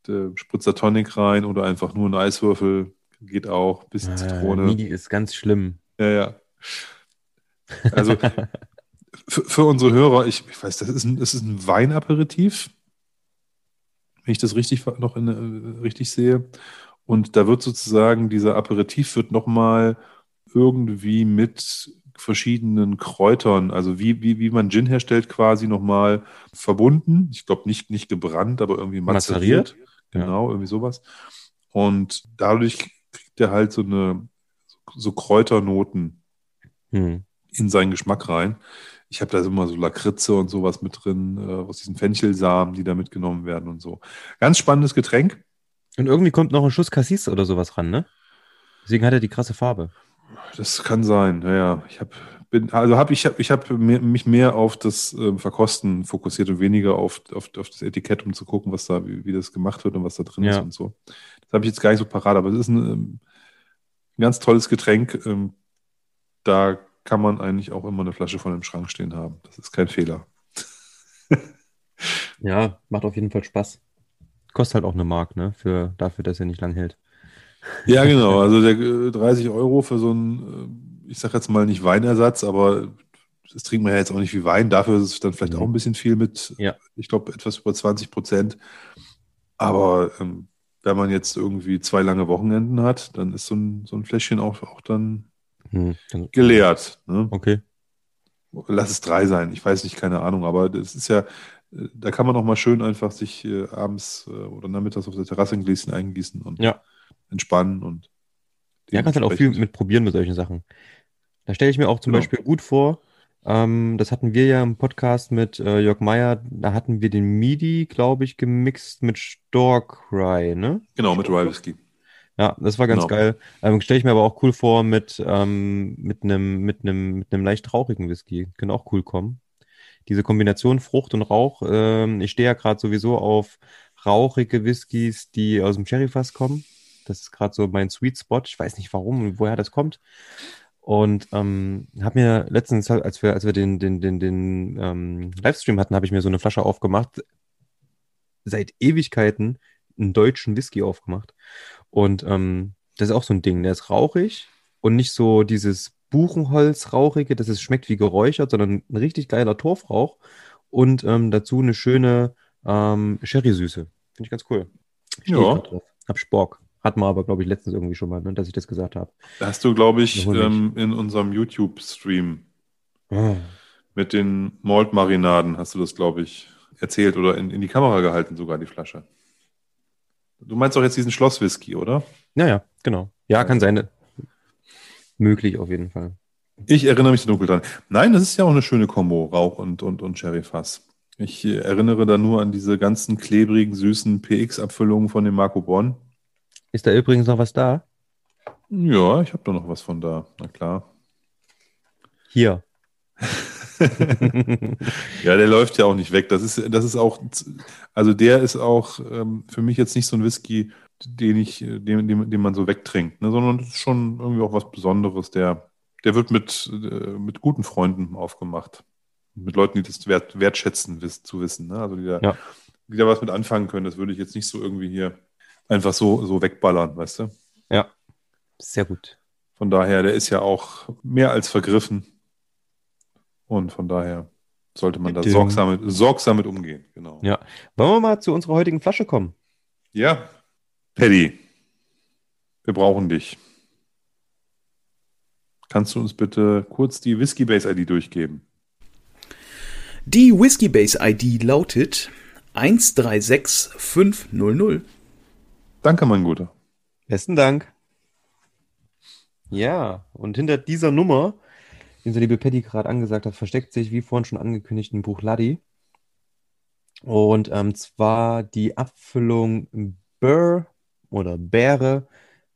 Der Spritzer Tonic rein oder einfach nur ein Eiswürfel geht auch. Bisschen äh, Zitrone. Midi ist ganz schlimm. Ja, ja. Also für, für, unsere Hörer, ich, ich, weiß, das ist ein, das ist ein Weinaperitif, wenn ich das richtig noch in, äh, richtig sehe. Und da wird sozusagen dieser Aperitif wird nochmal irgendwie mit verschiedenen Kräutern, also wie, wie, wie man Gin herstellt, quasi nochmal verbunden. Ich glaube nicht, nicht gebrannt, aber irgendwie mazeriert. mazeriert. Genau, ja. irgendwie sowas. Und dadurch der halt so eine so Kräuternoten hm. in seinen Geschmack rein. Ich habe da immer so Lakritze und sowas mit drin, äh, aus diesen Fenchelsamen, die da mitgenommen werden und so. Ganz spannendes Getränk. Und irgendwie kommt noch ein Schuss Cassis oder sowas ran, ne? Deswegen hat er die krasse Farbe. Das kann sein, naja. Ich habe also habe ich, hab, ich hab mich mehr auf das äh, Verkosten fokussiert und weniger auf, auf, auf das Etikett, um zu gucken, was da, wie, wie das gemacht wird und was da drin ja. ist und so. Das habe ich jetzt gar nicht so parat, aber es ist ein, ähm, ein ganz tolles Getränk. Ähm, da kann man eigentlich auch immer eine Flasche von im Schrank stehen haben. Das ist kein Fehler. ja, macht auf jeden Fall Spaß. Kostet halt auch eine Mark, ne? Für, dafür, dass er nicht lang hält. Ja, genau. Also der 30 äh, Euro für so einen, äh, ich sag jetzt mal nicht Weinersatz, aber das trinkt man ja jetzt auch nicht wie Wein. Dafür ist es dann vielleicht mhm. auch ein bisschen viel mit, ja. ich glaube, etwas über 20 Prozent. Aber ähm, wenn man jetzt irgendwie zwei lange Wochenenden hat, dann ist so ein, so ein Fläschchen auch, auch dann hm. geleert. Ne? Okay. Lass es drei sein, ich weiß nicht, keine Ahnung, aber das ist ja, da kann man auch mal schön einfach sich äh, abends äh, oder nachmittags auf der Terrasse ein Gläschen eingießen und ja. entspannen und ja, kannst halt auch viel mit probieren mit solchen Sachen. Da stelle ich mir auch zum genau. Beispiel gut vor, ähm, das hatten wir ja im Podcast mit äh, Jörg Meyer. Da hatten wir den MIDI, glaube ich, gemixt mit Stork Rye, ne? Genau, mit Rye Whisky. Ja, das war ganz genau. geil. Ähm, Stelle ich mir aber auch cool vor mit ähm, mit einem mit einem mit einem leicht rauchigen Whisky. Könnte auch cool kommen. Diese Kombination Frucht und Rauch. Ähm, ich stehe ja gerade sowieso auf rauchige Whiskys, die aus dem Cherryfass kommen. Das ist gerade so mein Sweet Spot. Ich weiß nicht warum und woher das kommt. Und ähm, habe mir letztens, als wir, als wir den, den, den, den ähm, Livestream hatten, habe ich mir so eine Flasche aufgemacht. Seit Ewigkeiten einen deutschen Whisky aufgemacht. Und ähm, das ist auch so ein Ding. Der ist rauchig und nicht so dieses Buchenholz-rauchige, dass es schmeckt wie geräuchert, sondern ein richtig geiler Torfrauch. Und ähm, dazu eine schöne ähm, Sherry-Süße. Finde ich ganz cool. Ich ja. Hab Spork. Hat man aber, glaube ich, letztens irgendwie schon mal, ne, dass ich das gesagt habe. Hast du, glaube ich, ähm, in unserem YouTube-Stream oh. mit den Malt-Marinaden, hast du das, glaube ich, erzählt oder in, in die Kamera gehalten, sogar die Flasche. Du meinst auch jetzt diesen Schlosswhisky, oder? Ja, ja, genau. Ja, kann sein. Möglich auf jeden Fall. Ich erinnere mich dunkel dran. Nein, das ist ja auch eine schöne Kombo, Rauch und, und, und Sherry-Fass. Ich erinnere da nur an diese ganzen klebrigen, süßen PX-Abfüllungen von dem Marco Bonn. Ist da übrigens noch was da? Ja, ich habe da noch was von da. Na klar. Hier. ja, der läuft ja auch nicht weg. Das ist, das ist auch, also der ist auch ähm, für mich jetzt nicht so ein Whisky, den ich, den, den, den man so wegtrinkt, ne? sondern das ist schon irgendwie auch was Besonderes. Der, der wird mit, äh, mit guten Freunden aufgemacht. Mit Leuten, die das wert, wertschätzen, wiss, zu wissen. Ne? Also die da, ja. die da was mit anfangen können. Das würde ich jetzt nicht so irgendwie hier einfach so, so wegballern, weißt du? Ja, sehr gut. Von daher, der ist ja auch mehr als vergriffen. Und von daher sollte man da sorgsam mit, sorgsam mit umgehen. Genau. Ja. Wollen wir mal zu unserer heutigen Flasche kommen? Ja. Paddy, wir brauchen dich. Kannst du uns bitte kurz die Whiskey Base ID durchgeben? Die Whiskey Base ID lautet 136500. Danke, mein Guter. Besten Dank. Ja, und hinter dieser Nummer, die unser liebe Patty gerade angesagt hat, versteckt sich, wie vorhin schon angekündigt, ein Buch Laddi. Und ähm, zwar die Abfüllung Burr oder Bäre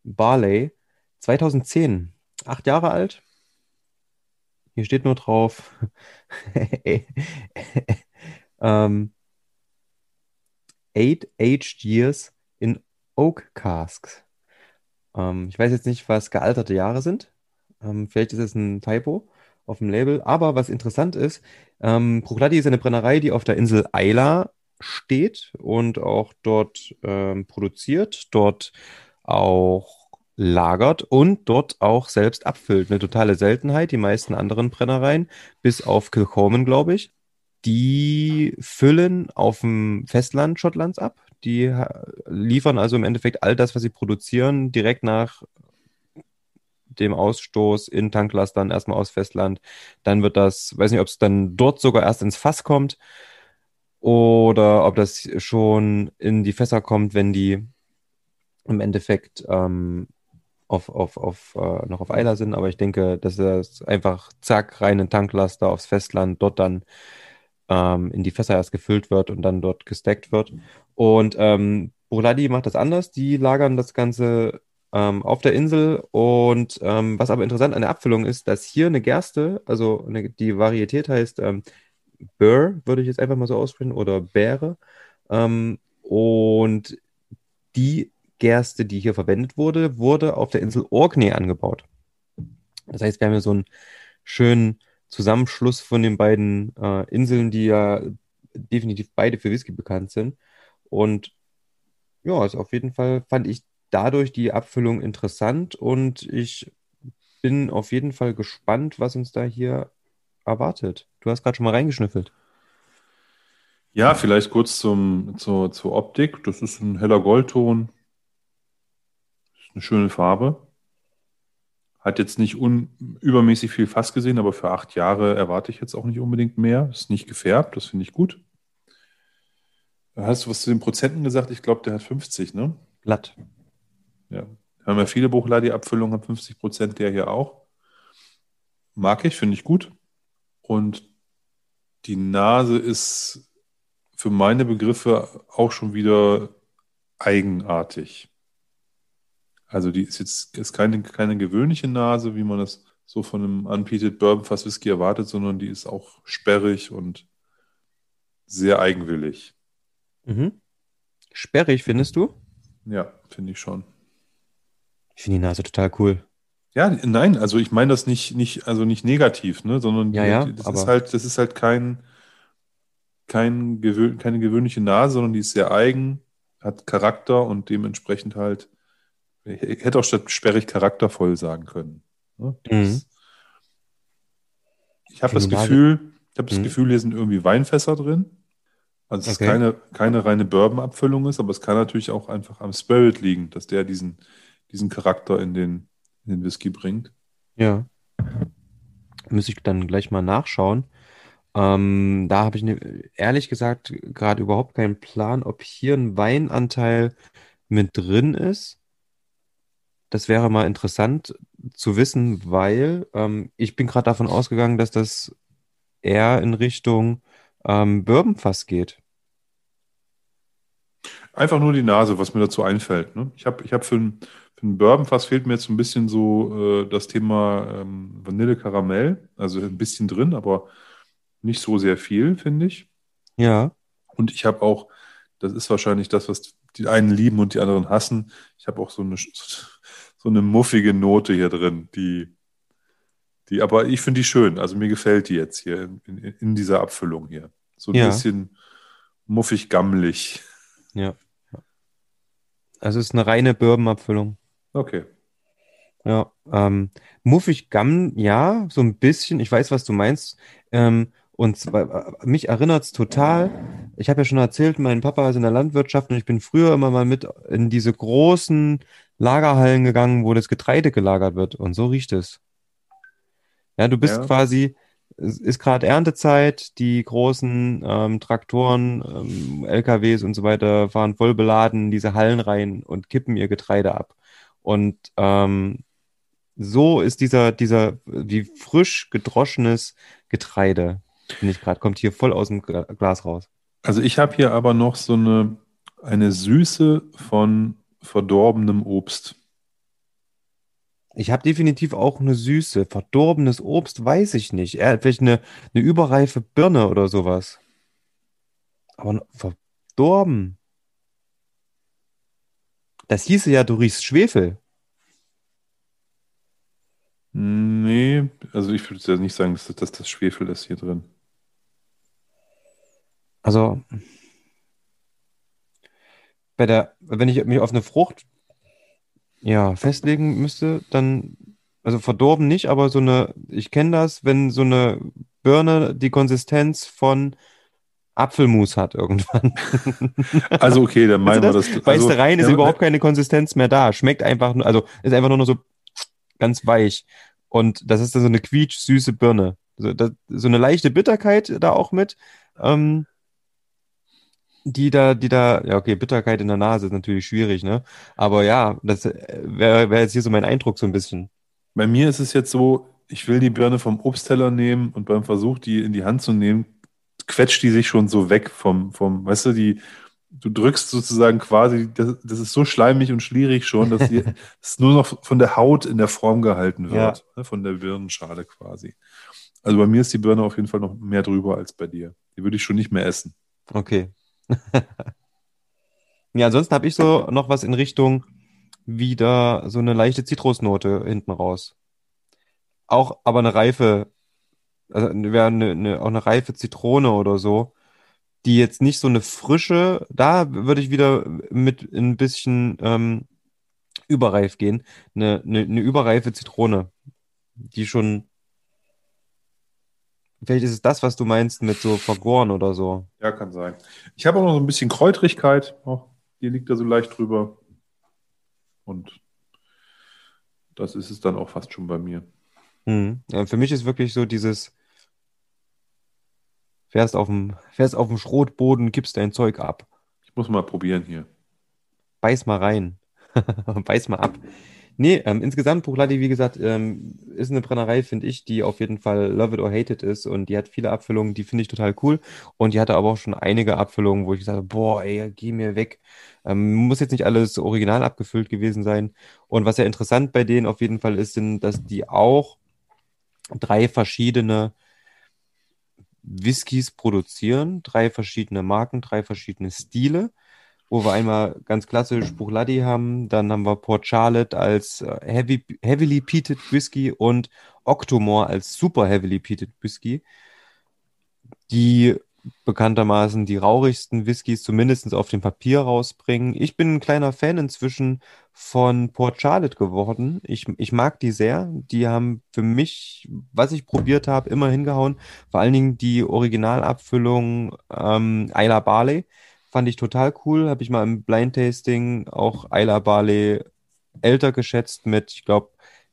Barley 2010. Acht Jahre alt. Hier steht nur drauf. ähm, eight aged years in Oak Casks. Ähm, ich weiß jetzt nicht, was gealterte Jahre sind. Ähm, vielleicht ist es ein Typo auf dem Label. Aber was interessant ist, ähm, Bruchladi ist eine Brennerei, die auf der Insel Ayla steht und auch dort ähm, produziert, dort auch lagert und dort auch selbst abfüllt. Eine totale Seltenheit. Die meisten anderen Brennereien, bis auf Kilchoman, glaube ich, die füllen auf dem Festland Schottlands ab. Die liefern also im Endeffekt all das, was sie produzieren, direkt nach dem Ausstoß in Tanklastern erstmal aus Festland. Dann wird das, weiß nicht, ob es dann dort sogar erst ins Fass kommt oder ob das schon in die Fässer kommt, wenn die im Endeffekt ähm, auf, auf, auf, äh, noch auf Eiler sind. Aber ich denke, dass das einfach zack, rein in Tanklaster aufs Festland, dort dann ähm, in die Fässer erst gefüllt wird und dann dort gestackt wird. Und ähm, Burladi macht das anders. Die lagern das Ganze ähm, auf der Insel. Und ähm, was aber interessant an der Abfüllung ist, dass hier eine Gerste, also eine, die Varietät heißt ähm, Burr, würde ich jetzt einfach mal so aussprechen, oder Bäre. Ähm, und die Gerste, die hier verwendet wurde, wurde auf der Insel Orkney angebaut. Das heißt, wir haben hier so einen schönen Zusammenschluss von den beiden äh, Inseln, die ja definitiv beide für Whisky bekannt sind. Und ja, also auf jeden Fall fand ich dadurch die Abfüllung interessant und ich bin auf jeden Fall gespannt, was uns da hier erwartet. Du hast gerade schon mal reingeschnüffelt. Ja, vielleicht kurz zum, zur, zur Optik. Das ist ein heller Goldton. Das ist eine schöne Farbe. Hat jetzt nicht übermäßig viel Fass gesehen, aber für acht Jahre erwarte ich jetzt auch nicht unbedingt mehr. Ist nicht gefärbt, das finde ich gut. Hast du was zu den Prozenten gesagt? Ich glaube, der hat 50, ne? Glatt. Ja. Haben ja viele Buchladi-Abfüllungen, haben 50 Prozent, der hier auch. Mag ich, finde ich gut. Und die Nase ist für meine Begriffe auch schon wieder eigenartig. Also die ist jetzt ist keine, keine gewöhnliche Nase, wie man das so von einem Unpeated Bourbon Fast Whisky erwartet, sondern die ist auch sperrig und sehr eigenwillig. Mhm. Sperrig, findest du? Ja, finde ich schon. Ich finde die Nase total cool. Ja, nein, also ich meine das nicht, nicht, also nicht negativ, ne, sondern ja, ja, das ist halt, das ist halt kein, kein gewö keine gewöhnliche Nase, sondern die ist sehr eigen, hat Charakter und dementsprechend halt ich hätte auch statt sperrig charaktervoll sagen können. Ne? Mhm. Ich habe das Gefühl, ich habe das mhm. Gefühl, hier sind irgendwie Weinfässer drin. Also es okay. ist keine, keine reine Bourbon-Abfüllung ist, aber es kann natürlich auch einfach am Spirit liegen, dass der diesen, diesen Charakter in den, in den Whisky bringt. Ja. Müsste ich dann gleich mal nachschauen. Ähm, da habe ich ne, ehrlich gesagt gerade überhaupt keinen Plan, ob hier ein Weinanteil mit drin ist. Das wäre mal interessant zu wissen, weil ähm, ich bin gerade davon ausgegangen, dass das eher in Richtung ähm, Bourbonfass geht. Einfach nur die Nase, was mir dazu einfällt. Ne? Ich habe ich hab für ein, für ein Bourbonfass fehlt mir jetzt so ein bisschen so äh, das Thema ähm, Vanille-Karamell, also ein bisschen drin, aber nicht so sehr viel, finde ich. Ja. Und ich habe auch, das ist wahrscheinlich das, was die einen lieben und die anderen hassen. Ich habe auch so eine, so eine muffige Note hier drin, die, die, aber ich finde die schön. Also mir gefällt die jetzt hier in, in, in dieser Abfüllung hier. So ein Ja. bisschen muffig gammelig. Ja. Also es ist eine reine Bourbon-Abfüllung. Okay. Ja, ähm, muffig Gamm, ja, so ein bisschen. Ich weiß, was du meinst. Ähm, und zwar, mich erinnert es total. Ich habe ja schon erzählt, mein Papa ist in der Landwirtschaft und ich bin früher immer mal mit in diese großen Lagerhallen gegangen, wo das Getreide gelagert wird. Und so riecht es. Ja, du bist Ja. quasi, es ist gerade Erntezeit, die großen ähm, Traktoren, ähm, LKWs und so weiter fahren voll beladen in diese Hallen rein und kippen ihr Getreide ab. Und ähm, so ist dieser, dieser wie frisch gedroschenes Getreide, finde ich gerade, kommt hier voll aus dem Gla- Glas raus. Also ich habe hier aber noch so eine, eine Süße von verdorbenem Obst. Ich habe definitiv auch eine Süße. Verdorbenes Obst weiß ich nicht. Eher vielleicht eine, eine überreife Birne oder sowas. Aber verdorben. Das hieße ja, du riechst Schwefel. Nee, also ich würde ja nicht sagen, dass das, dass das Schwefel ist hier drin. Also, bei der, wenn ich mich auf eine Frucht ja, festlegen müsste, dann, also verdorben nicht, aber so eine, ich kenne das, wenn so eine Birne die Konsistenz von Apfelmus hat irgendwann. Also okay, dann meinen wir das. Beißt also, du rein, ist ja, überhaupt keine Konsistenz mehr da. Schmeckt einfach nur, also ist einfach nur noch so ganz weich. Und das ist dann so eine quietsch-süße Birne. So, das, so eine leichte Bitterkeit da auch mit. Ähm, die da, die da, ja, okay, Bitterkeit in der Nase ist natürlich schwierig, ne? Aber ja, das wäre wär jetzt hier so mein Eindruck so ein bisschen. Bei mir ist es jetzt so, ich will die Birne vom Obstteller nehmen und beim Versuch, die in die Hand zu nehmen, quetscht die sich schon so weg vom, vom, weißt du, die, du drückst sozusagen quasi, das, das ist so schleimig und schlierig schon, dass die, es nur noch von der Haut in der Form gehalten wird, ne, von der Birnenschale quasi. Also bei mir ist die Birne auf jeden Fall noch mehr drüber als bei dir. Die würde ich schon nicht mehr essen. Okay. Ja, ansonsten habe ich so noch was in Richtung wieder so eine leichte Zitrusnote hinten raus. Auch aber eine reife, also wäre eine, eine, auch eine reife Zitrone oder so, die jetzt nicht so eine frische, da würde ich wieder mit ein bisschen ähm, überreif gehen. Eine, eine, eine überreife Zitrone, die schon, vielleicht ist es das, was du meinst mit so vergoren oder so. Ja, kann sein. Ich habe auch noch so ein bisschen Kräutrigkeit. Auch die liegt da so leicht drüber. Und das ist es dann auch fast schon bei mir. Mhm. Ja, für mich ist wirklich so dieses, fährst auf dem, fährst auf dem Schrotboden, kippst dein Zeug ab. Ich muss mal probieren hier. Beiß mal rein. Beiß mal ab. Nee, ähm, insgesamt Bruichladdich, wie gesagt, ähm, ist eine Brennerei, finde ich, die auf jeden Fall love it or hate it ist und die hat viele Abfüllungen, die finde ich total cool und die hatte aber auch schon einige Abfüllungen, wo ich gesagt habe, boah, ey, geh mir weg. Ähm, muss jetzt nicht alles original abgefüllt gewesen sein und was ja interessant bei denen auf jeden Fall ist, sind, dass die auch drei verschiedene Whiskys produzieren, drei verschiedene Marken, drei verschiedene Stile wo wir einmal ganz klassisch Bruichladdich haben, dann haben wir Port Charlotte als äh, heavy, Heavily Peated Whisky und Octomore als Super Heavily Peated Whisky, die bekanntermaßen die rauchigsten Whiskys zumindest auf dem Papier rausbringen. Ich bin ein kleiner Fan inzwischen von Port Charlotte geworden. Ich, ich mag die sehr. Die haben für mich, was ich probiert habe, immer hingehauen. Vor allen Dingen die Originalabfüllung ähm, Isla Barley fand ich total cool. Habe ich mal im Blind Tasting auch Isla Barley älter geschätzt mit, ich glaube,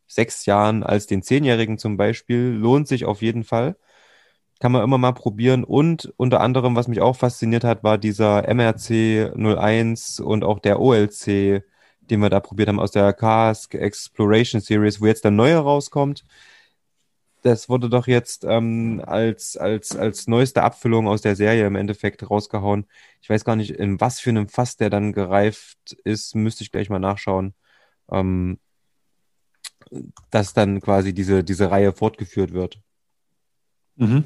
sechs Jahren als den Zehnjährigen zum Beispiel. Lohnt sich auf jeden Fall. Kann man immer mal probieren. Und unter anderem, was mich auch fasziniert hat, war dieser MRC 01 und auch der OLC, den wir da probiert haben aus der Cask Exploration Series, wo jetzt der neue rauskommt das wurde doch jetzt ähm, als, als, als neueste Abfüllung aus der Serie im Endeffekt rausgehauen. Ich weiß gar nicht, in was für einem Fass der dann gereift ist, müsste ich gleich mal nachschauen. Ähm, dass dann quasi diese, diese Reihe fortgeführt wird. Mhm.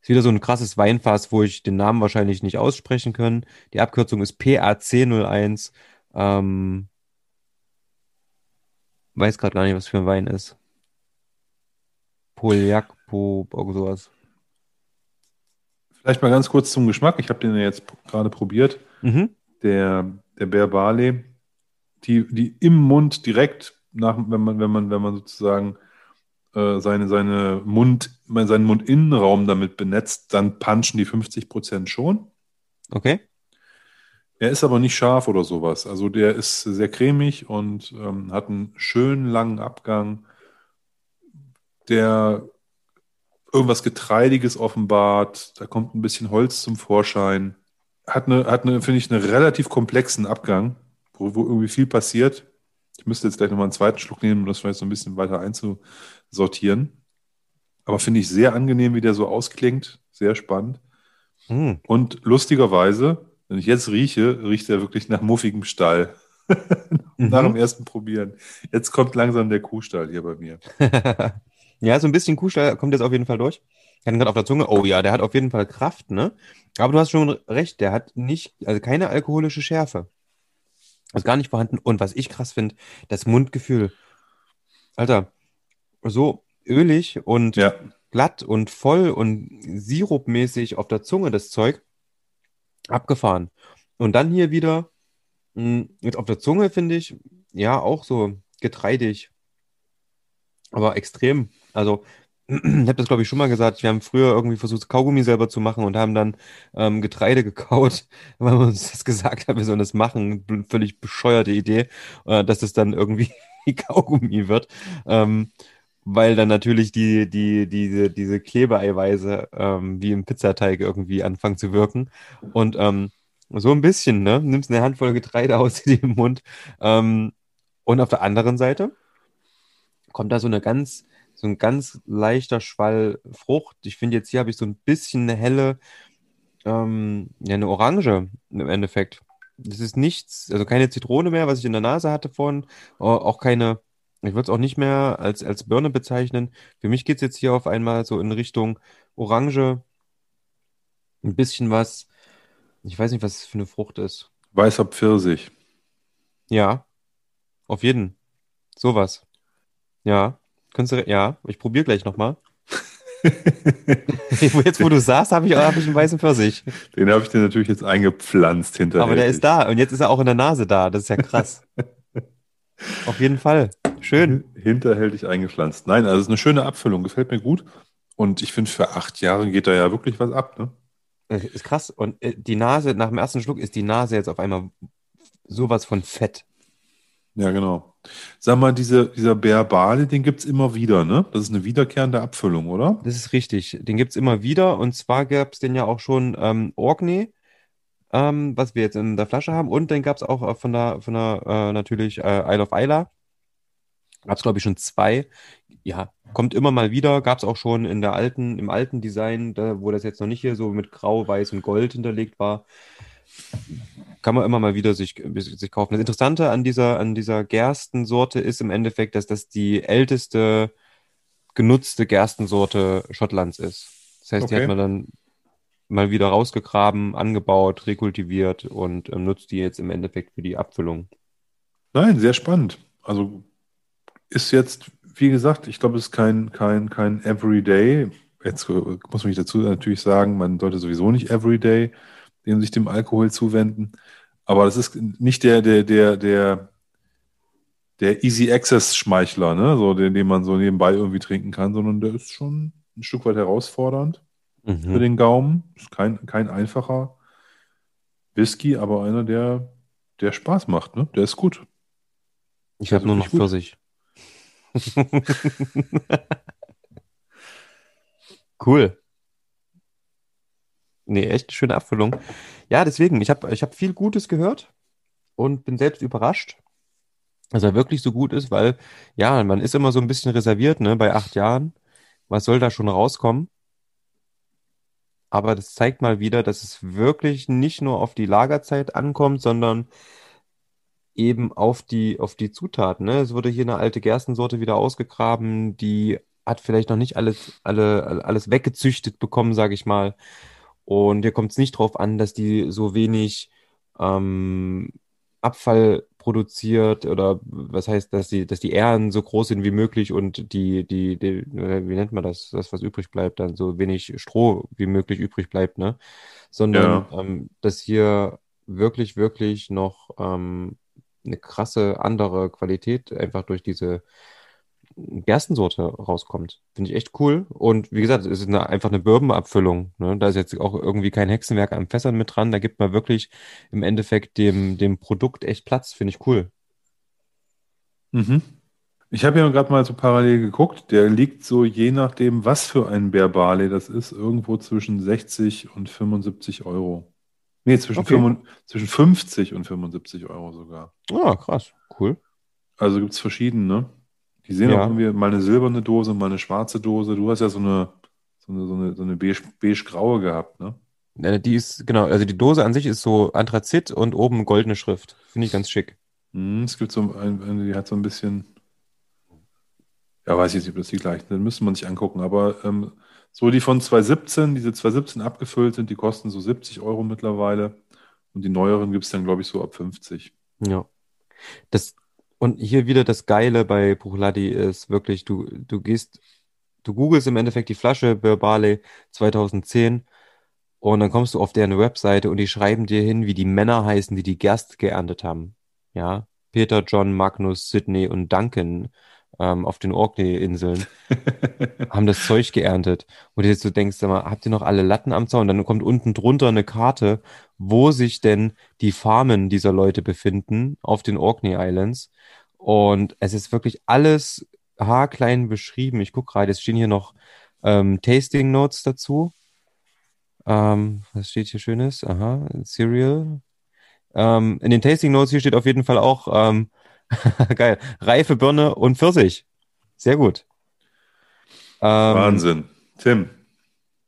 Ist wieder so ein krasses Weinfass, wo ich den Namen wahrscheinlich nicht aussprechen kann. Die Abkürzung ist PAC01. Ähm, weiß gerade gar nicht, was für ein Wein ist. Polyak, Po, sowas. Vielleicht mal ganz kurz zum Geschmack. Ich habe den ja jetzt gerade probiert. Mhm. Der, der Bär Barley, die, die im Mund direkt nach, wenn man, wenn man, wenn man sozusagen äh, seine, seine Mund, seinen Mundinnenraum damit benetzt, dann punchen die 50 Prozent schon. Okay. Er ist aber nicht scharf oder sowas. Also der ist sehr cremig und ähm, hat einen schönen langen Abgang, der irgendwas Getreidiges offenbart. Da kommt ein bisschen Holz zum Vorschein. Hat eine, hat eine finde ich, einen relativ komplexen Abgang, wo, wo irgendwie viel passiert. Ich müsste jetzt gleich nochmal einen zweiten Schluck nehmen, um das vielleicht so ein bisschen weiter einzusortieren. Aber finde ich sehr angenehm, wie der so ausklingt. Sehr spannend. Hm. Und lustigerweise, wenn ich jetzt rieche, riecht er wirklich nach muffigem Stall. nach Mhm. dem ersten Probieren. Jetzt kommt langsam der Kuhstall hier bei mir. Ja, so ein bisschen Kuhstall kommt jetzt auf jeden Fall durch. Ich hatte gerade auf der Zunge, oh ja, der hat auf jeden Fall Kraft, ne? Aber du hast schon recht, der hat nicht, also keine alkoholische Schärfe. Ist gar nicht vorhanden. Und was ich krass finde, das Mundgefühl. Alter, so ölig und Ja, glatt und voll und sirupmäßig auf der Zunge das Zeug. Abgefahren. Und dann hier wieder, mh, jetzt auf der Zunge finde ich, ja, auch so getreidig. Aber extrem. Also, ich habe das, glaube ich, schon mal gesagt. Wir haben früher irgendwie versucht, Kaugummi selber zu machen und haben dann ähm, Getreide gekaut, weil man uns das gesagt hat, wir sollen das machen. Völlig bescheuerte Idee, äh, dass das dann irgendwie wie Kaugummi wird. Ähm, weil dann natürlich die, die, diese, diese Klebeeiweiße ähm, wie im Pizzateig irgendwie anfangen zu wirken. Und ähm, so ein bisschen, ne? Nimmst eine Handvoll Getreide aus dem Mund. Ähm, und auf der anderen Seite kommt da so eine ganz, so ein ganz leichter Schwall Frucht. Ich finde jetzt hier habe ich so ein bisschen eine helle, ähm, ja, eine Orange im Endeffekt. Das ist nichts, also keine Zitrone mehr, was ich in der Nase hatte vorhin, au- auch keine, ich würde es auch nicht mehr als, als Birne bezeichnen. Für mich geht es jetzt hier auf einmal so in Richtung Orange, ein bisschen was, ich weiß nicht, was es für eine Frucht ist. weißer Pfirsich. Ja, auf jeden. Sowas. Ja. Könntest du, ja, ich probiere gleich nochmal. Jetzt, wo du sagst, habe ich, hab ich einen weißen Pfirsich. Den habe ich dir natürlich jetzt eingepflanzt hinterher. Aber der ist da und jetzt ist er auch in der Nase da. Das ist ja krass. Auf jeden Fall. Schön. Hinterhältig eingepflanzt. Nein, also es ist eine schöne Abfüllung, gefällt mir gut. Und ich finde, für acht Jahre geht da ja wirklich was ab. Ne? Ist krass. Und äh, die Nase, nach dem ersten Schluck ist die Nase jetzt auf einmal sowas von fett. Ja, genau. Sag mal, diese, dieser Bär Bali, den gibt es immer wieder, ne? Das ist eine wiederkehrende Abfüllung, oder? Das ist richtig. Den gibt es immer wieder. Und zwar gab es den ja auch schon ähm, Orkney, ähm, was wir jetzt in der Flasche haben. Und den gab es auch äh, von der, von der äh, natürlich äh, Isle of Isla. Gab es, glaube ich, schon zwei. Ja, kommt immer mal wieder. Gab es auch schon in der alten, im alten Design, da, wo das jetzt noch nicht hier so mit Grau, Weiß und Gold hinterlegt war. Kann man immer mal wieder sich, sich kaufen. Das Interessante an dieser, an dieser Gerstensorte ist im Endeffekt, dass das die älteste genutzte Gerstensorte Schottlands ist. Das heißt, die Okay. hat man dann mal wieder rausgegraben, angebaut, rekultiviert und ähm, nutzt die jetzt im Endeffekt für die Abfüllung. Nein, sehr spannend. Also ist jetzt, wie gesagt, ich glaube, es ist kein, kein, kein Everyday. Jetzt äh, muss man dazu natürlich sagen, man sollte sowieso nicht Everyday dem sich dem Alkohol zuwenden. Aber das ist nicht der, der, der, der, der Easy Access Schmeichler, ne? So, den, den man so nebenbei irgendwie trinken kann, sondern der ist schon ein Stück weit herausfordernd für Mhm. den Gaumen. Ist kein, kein einfacher Whisky, aber einer, der, der Spaß macht, ne? Der ist gut. Ich habe nur noch. Pfirsich. Cool. Nee, echt schöne Abfüllung. Ja, deswegen, ich habe ich hab viel Gutes gehört und bin selbst überrascht, dass er wirklich so gut ist, weil, ja, man ist immer so ein bisschen reserviert, ne, bei acht Jahren. Was soll da schon rauskommen? Aber das zeigt mal wieder, dass es wirklich nicht nur auf die Lagerzeit ankommt, sondern eben auf die, auf die Zutaten. Ne? Es wurde hier eine alte Gerstensorte wieder ausgegraben, die hat vielleicht noch nicht alles, alle, alles weggezüchtet bekommen, sage ich mal. Und hier kommt es nicht drauf an, dass die so wenig ähm, Abfall produziert oder was heißt, dass die, dass die Ähren so groß sind wie möglich und die, die, die, wie nennt man das, das, was übrig bleibt, dann so wenig Stroh wie möglich übrig bleibt, ne? Sondern Ja. ähm, dass hier wirklich, wirklich noch ähm, eine krasse andere Qualität einfach durch diese Gerstensorte rauskommt. Finde ich echt cool. Und wie gesagt, es ist eine, einfach eine Bourbon-Abfüllung. Ne? Da ist jetzt auch irgendwie kein Hexenwerk am Fässern mit dran. Da gibt man wirklich im Endeffekt dem, dem Produkt echt Platz. Finde ich cool. Mhm. Ich habe ja gerade mal so parallel geguckt. Der liegt so je nachdem, was für ein Bär das ist, irgendwo zwischen 60 und 75 Euro. Nee, zwischen, Okay. 55 zwischen 50 und 75 Euro sogar. Ah, krass. Cool. Also gibt es verschiedene. Die sehen Ja. auch irgendwie mal eine silberne Dose, mal eine schwarze Dose. Du hast ja so eine, so eine, so eine, so eine beige- beige-graue gehabt, ne? Die ist, genau, also die Dose an sich ist so Anthrazit und oben goldene Schrift. Finde ich ganz schick. Hm, es gibt so ein- eine, die hat so ein bisschen, ja, weiß ich nicht, ob das die gleichen sind, müsste man sich angucken. Aber ähm, so die von 2017, diese 2017 abgefüllt sind, die kosten so 70 Euro mittlerweile. Und die neueren gibt es dann, glaube ich, so ab 50. Ja. Das, und hier wieder das Geile bei Bruichladdich ist wirklich, du, du gehst, du googelst im Endeffekt die Flasche Berbale 2010 und dann kommst du auf deren Webseite und die schreiben dir hin, wie die Männer heißen, die die Gerst geerntet haben. Ja. Peter, John, Magnus, Sidney und Duncan ähm, auf den Orkney-Inseln haben das Zeug geerntet. Und jetzt so denkst, sag mal, habt ihr noch alle Latten am Zaun? Dann kommt unten drunter eine Karte, wo sich denn die Farmen dieser Leute befinden auf den Orkney Islands. Und es ist wirklich alles haarklein beschrieben. Ich gucke gerade, es stehen hier noch ähm, Tasting Notes dazu. Ähm, was steht hier Schönes? Aha, Cereal. Ähm, in den Tasting Notes hier steht auf jeden Fall auch, ähm, geil, reife Birne und Pfirsich. Sehr gut. Ähm, Wahnsinn. Tim,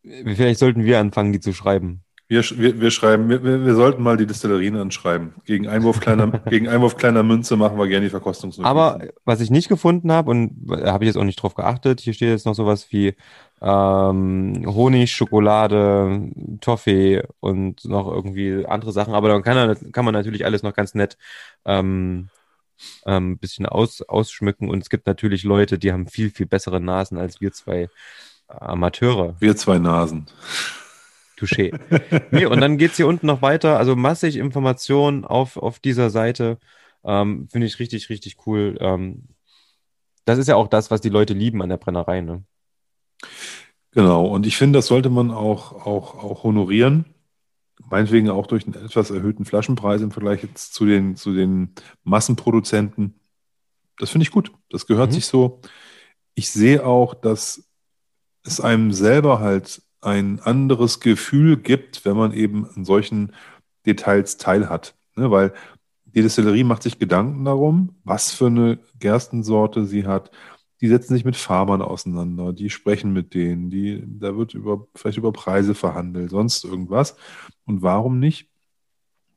Vielleicht sollten wir anfangen, die zu schreiben. wir, wir, wir schreiben, wir, wir sollten mal die Destillerien anschreiben. Gegen Einwurf kleiner, gegen Einwurf kleiner Münze machen wir gerne die Verkostungsnotizen. Aber was ich nicht gefunden habe, und da habe ich jetzt auch nicht drauf geachtet, hier steht jetzt noch sowas wie ähm, Honig, Schokolade, Toffee und noch irgendwie andere Sachen. Aber dann kann, kann man natürlich alles noch ganz nett ähm, ähm, bisschen aus, ausschmücken. Und es gibt natürlich Leute, die haben viel, viel bessere Nasen als wir zwei Amateure. wir zwei Nasen. Touché. Nee, und dann geht's hier unten noch weiter. Also massig Informationen auf, auf dieser Seite. Ähm, Finde ich richtig, richtig cool. Ähm, das ist ja auch das, was die Leute lieben an der Brennerei. Ne? Genau, und ich finde, das sollte man auch, auch, auch honorieren. Meinetwegen auch durch einen etwas erhöhten Flaschenpreis im Vergleich jetzt zu den, zu den Massenproduzenten. Das finde ich gut. Das gehört Mhm. sich so. Ich sehe auch, dass es einem selber halt ein anderes Gefühl gibt, wenn man eben an solchen Details teilhat. Ne? Weil die Destillerie macht sich Gedanken darum, was für eine Gerstensorte sie hat. Die setzen sich mit Farmern auseinander, die sprechen mit denen, die, da wird über, vielleicht über Preise verhandelt, sonst irgendwas. Und warum nicht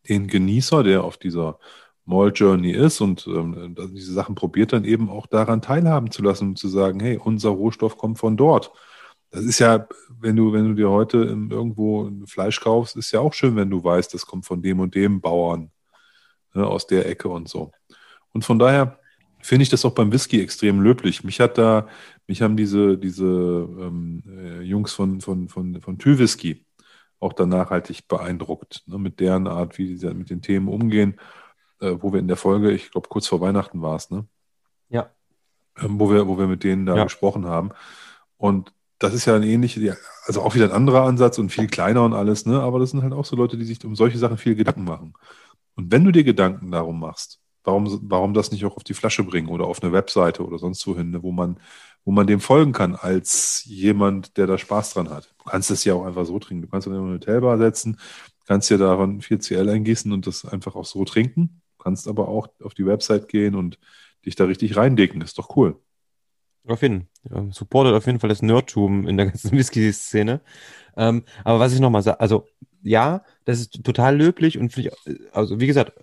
den Genießer, der auf dieser Mall Journey ist und ähm, diese Sachen probiert, dann eben auch daran teilhaben zu lassen und zu sagen, hey, unser Rohstoff kommt von dort. Das ist ja, wenn du, wenn du dir heute irgendwo Fleisch kaufst, ist ja auch schön, wenn du weißt, das kommt von dem und dem Bauern ne, aus der Ecke und so. Und von daher finde ich das auch beim Whisky extrem löblich. Mich hat da, mich haben diese, diese ähm, äh, Jungs von, von, von, von Tü Whisky auch da nachhaltig beeindruckt, ne, mit deren Art, wie sie mit den Themen umgehen, äh, wo wir in der Folge, ich glaube, kurz vor Weihnachten war es, ne? Ja. Ähm, wo, wir, wo wir mit denen da Ja. gesprochen haben. Und das ist ja ein ähnlicher, also auch wieder ein anderer Ansatz und viel kleiner und alles, ne? Aber das sind halt auch so Leute, die sich um solche Sachen viel Gedanken machen. Und wenn du dir Gedanken darum machst, warum, warum das nicht auch auf die Flasche bringen oder auf eine Webseite oder sonst wohin, ne, wo man, wo man dem folgen kann als jemand, der da Spaß dran hat. Du kannst es ja auch einfach so trinken. Du kannst in eine Hotelbar setzen, kannst dir davon 4CL eingießen und das einfach auch so trinken. Du kannst aber auch auf die Website gehen und dich da richtig reindicken. Ist doch cool. Auf jeden Fall. Supportet auf jeden Fall das Nerdtum in der ganzen Whisky-Szene. Ähm, aber was ich nochmal sage, also ja, das ist total löblich und ich, also wie gesagt,